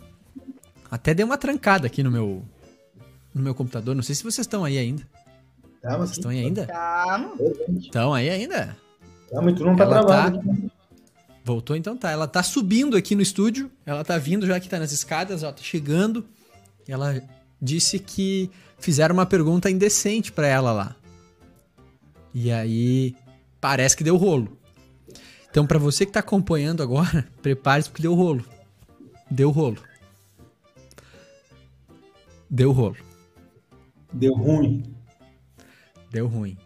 Até deu uma trancada aqui no meu no meu computador. Não sei se vocês estão aí ainda. Tá, Vocês estão aí ainda? Tá, Estão aí ainda? Tá, mas tu não tá Ela travado. tá- Voltou então, tá. Ela tá subindo aqui no estúdio. Ela tá vindo já que tá nas escadas, ó, tá chegando. Ela disse que fizeram uma pergunta indecente pra ela lá. E aí parece que deu rolo. Então, pra você que tá acompanhando agora, prepare-se porque deu rolo. Deu rolo. Deu rolo. Deu ruim. Deu ruim.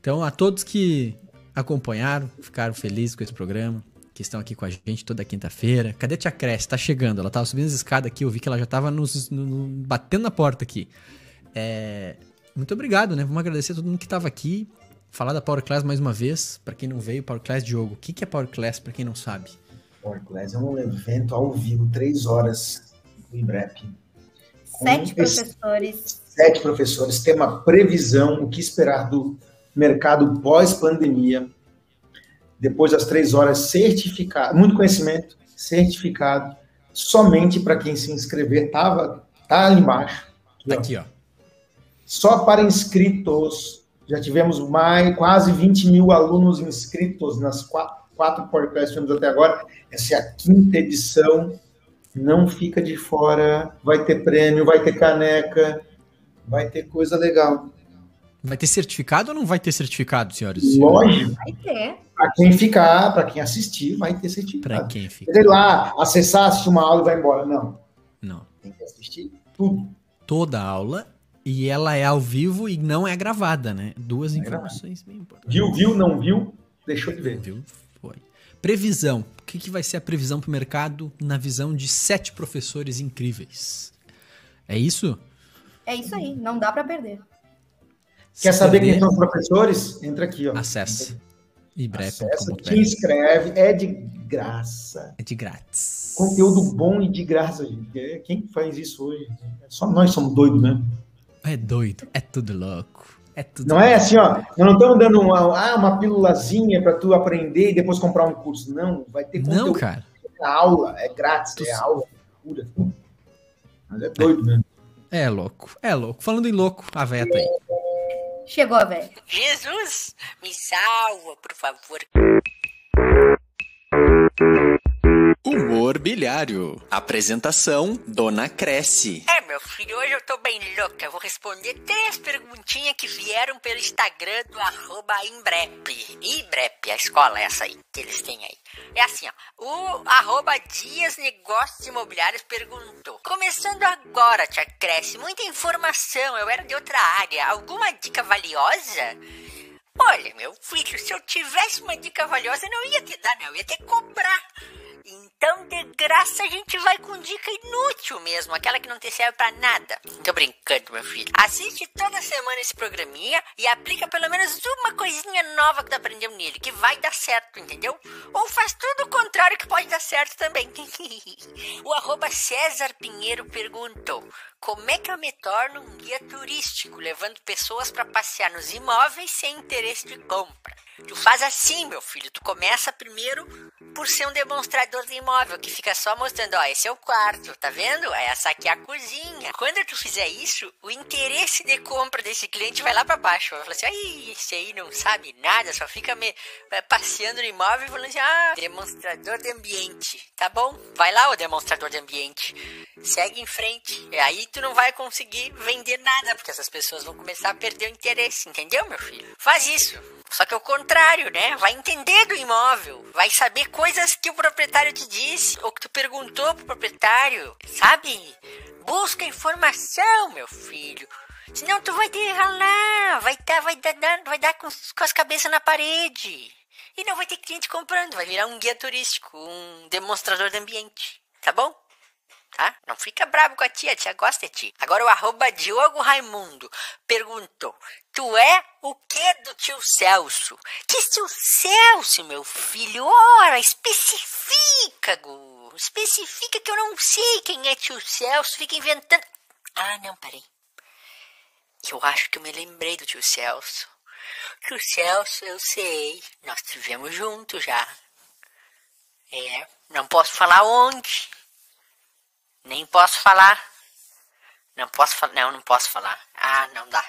Então, a todos que acompanharam, ficaram felizes com esse programa, que estão aqui com a gente toda quinta-feira. Cadê a Tia Cresce? Tá chegando. Ela tava subindo as escadas aqui, eu vi que ela já tava nos, no- no- batendo na porta aqui. É, muito obrigado, né? Vamos agradecer a todo mundo que tava aqui. Falar da Power Class mais uma vez. Pra quem não veio, Power Class Diogo. O que, que é Power Class, pra quem não sabe? Power Class é um evento ao vivo, três horas do IBREP. Sete professores. Sete professores, tema previsão, o que esperar do mercado pós-pandemia. Depois das três horas, certificado, muito conhecimento, certificado, somente para quem se inscrever, tava, tá ali embaixo. Aqui, Tá ó. aqui, ó. Só para inscritos. Já tivemos mais quase 20 mil alunos inscritos nas quatro, quatro podcasts que tivemos até agora. Essa é a quinta edição. Não fica de fora. Vai ter prêmio, vai ter caneca, vai ter coisa legal. Vai ter certificado ou não vai ter certificado, senhoras e senhores? Lógico, Vai ter. Para quem ficar, para quem assistir, vai ter certificado. quem fica. Sei lá, acessar, assistir uma aula e vai embora. Não, Não. tem que assistir tudo. Toda a aula. E ela é ao vivo e não é gravada, né? Duas é informações bem importantes. Viu, viu, não viu, deixou de ver. Viu? Foi. Previsão. O que, que vai ser a previsão para o mercado na visão de sete professores incríveis? É isso? É isso aí, não dá pra perder. Quer saber quem são os professores? Entra aqui, ó. Acesse. Acessa, te inscreve, é de graça. É de grátis. Conteúdo bom e de graça, gente. É, Quem faz isso hoje? Só nós somos doidos mesmo. É doido. É tudo louco. É tudo Não é louco. assim, ó. Nós não estamos dando uma, ah, uma pílulazinha para tu aprender e depois comprar um curso. Não, vai ter Não, conteúdo. cara. É aula, é grátis, Tu- é aula pura. Mas é doido mesmo. É louco. É louco. Falando em louco, a véia tá aí. Chegou, velho. Jesus, me salva, por favor. Humor bilhário. Apresentação: Dona Cresce. É, meu filho, hoje eu tô bem louca. Vou responder três perguntinhas que vieram pelo Instagram do arroba Imbrep. Ibrep, a escola é essa aí, que eles têm aí. É assim, ó. O arroba Dias Negócios Imobiliários perguntou. Começando agora, tia Cresce, muita informação, eu era de outra área. Alguma dica valiosa? Olha, meu filho, se eu tivesse uma dica valiosa, eu não ia te dar, não. Eu ia te cobrar. Então, de graça, a gente vai com dica inútil mesmo, aquela que não te serve pra nada. Tô brincando, meu filho. Assiste toda semana esse programinha e aplica pelo menos uma coisinha nova que tu aprendeu nele, que vai dar certo, entendeu? Ou faz tudo o contrário que pode dar certo também. o arroba César Pinheiro perguntou: como é que eu me torno um guia turístico, levando pessoas para passear nos imóveis sem interesse de compra? Tu faz assim, meu filho. Tu começa primeiro por ser um demonstrador de imóvel, que fica só mostrando, ó, esse é o quarto, tá vendo? Essa aqui é a cozinha. Quando tu fizer isso, o interesse de compra desse cliente vai lá para baixo. Vai falar assim, ai, esse aí não sabe nada, só fica me eh, passeando no imóvel e falando assim, ah, demonstrador de ambiente. Tá bom? Vai lá, o demonstrador de ambiente. Segue em frente. E aí tu não vai conseguir vender nada, porque essas pessoas vão começar a perder o interesse, entendeu, meu filho? Faz isso. Só que é o contrário, né? Vai entender do imóvel, vai saber coisas que o proprietário te disse ou que tu perguntou pro proprietário, sabe? Busca informação, meu filho. Senão tu vai te ralar, vai tá, vai dar, vai dar com, com as cabeças na parede. E não vai ter cliente comprando, vai virar um guia turístico, um demonstrador de ambiente, tá bom? Tá? Não fica bravo com a tia, a tia gosta de ti. Agora o arroba Diogo Raimundo perguntou: Tu é o que do tio Celso? Que tio Celso, meu filho? Ora, especifica, Gu. Especifica que eu não sei quem é tio Celso, fica inventando. Ah, não, peraí. Eu acho que eu me lembrei do tio Celso. Tio Celso, eu sei. Nós estivemos juntos já. É, não posso falar onde. Nem posso falar. Não posso falar. Não, não posso falar. Ah, não dá.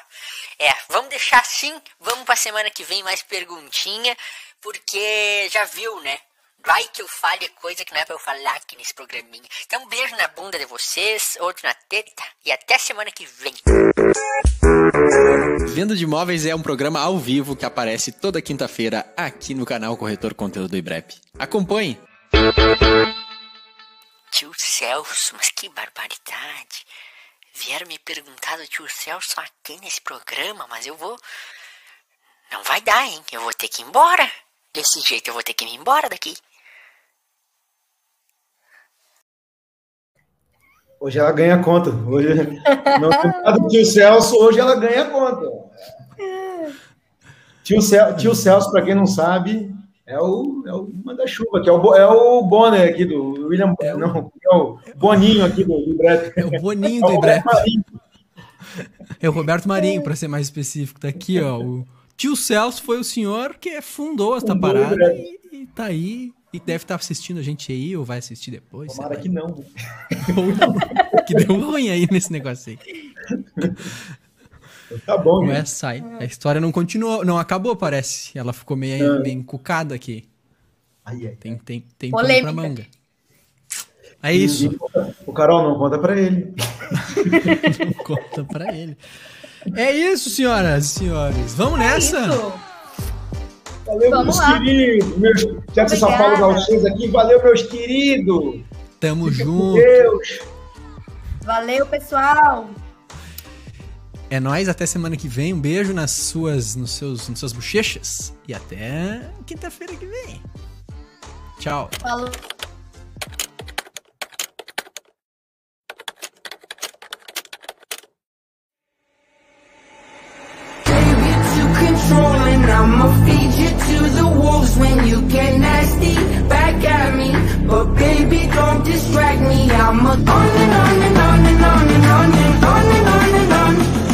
É, vamos deixar assim. Vamos pra semana que vem mais perguntinha. Porque já viu, né? Vai que eu fale coisa que não é pra eu falar aqui nesse programinha. Então, um beijo na bunda de vocês, outro na teta. E até semana que vem. Venda de Imóveis é um programa ao vivo que aparece toda quinta-feira aqui no canal Corretor Conteúdo IBREP. Acompanhe! Tio Celso, mas que barbaridade. Vieram me perguntar do tio Celso aqui nesse programa, mas eu vou. Não vai dar, hein? Eu vou ter que ir embora. Desse jeito eu vou ter que ir embora daqui. Hoje ela ganha conta. Hoje não tem nada do tio Celso, hoje ela ganha conta. Tio, Cel, tio Celso, para quem não sabe, é o, é o manda-chuva, que é o, é o Bonner aqui do William. É o, não, é o Boninho aqui do, do Ibrep. É o Boninho do Ibrep. É o Roberto Marinho, para ser mais específico. Tá aqui, ó. O tio Celso foi o senhor que fundou esta fundou parada e, e tá aí. E deve estar tá assistindo a gente aí, ou vai assistir depois. Tomara que não. Ou não. que deu ruim aí nesse negócio aí. Tá bom, Não é sai. A história não continuou, não acabou, parece. Ela ficou meio, é. meio encucada aqui. Ai, ai, tem tem, tem pano pra manga. É isso. E, o Carol não conta pra ele. não conta pra ele. É isso, senhoras e senhores. Vamos é nessa? Isso. Valeu, Vamos meus lá. queridos. Meus... Já que São Paulo Gauchês aqui, valeu, meus queridos. Tamo Fica junto. Deus. Valeu, pessoal. É nóis, até semana que vem. Um beijo nas suas, nos seus, nas suas bochechas. E até quinta-feira que vem. Tchau. Falou. I'ma feed you to the wolves when you get nasty back at me. But baby, don't distract me. I'm a on and on and on and on and on and on.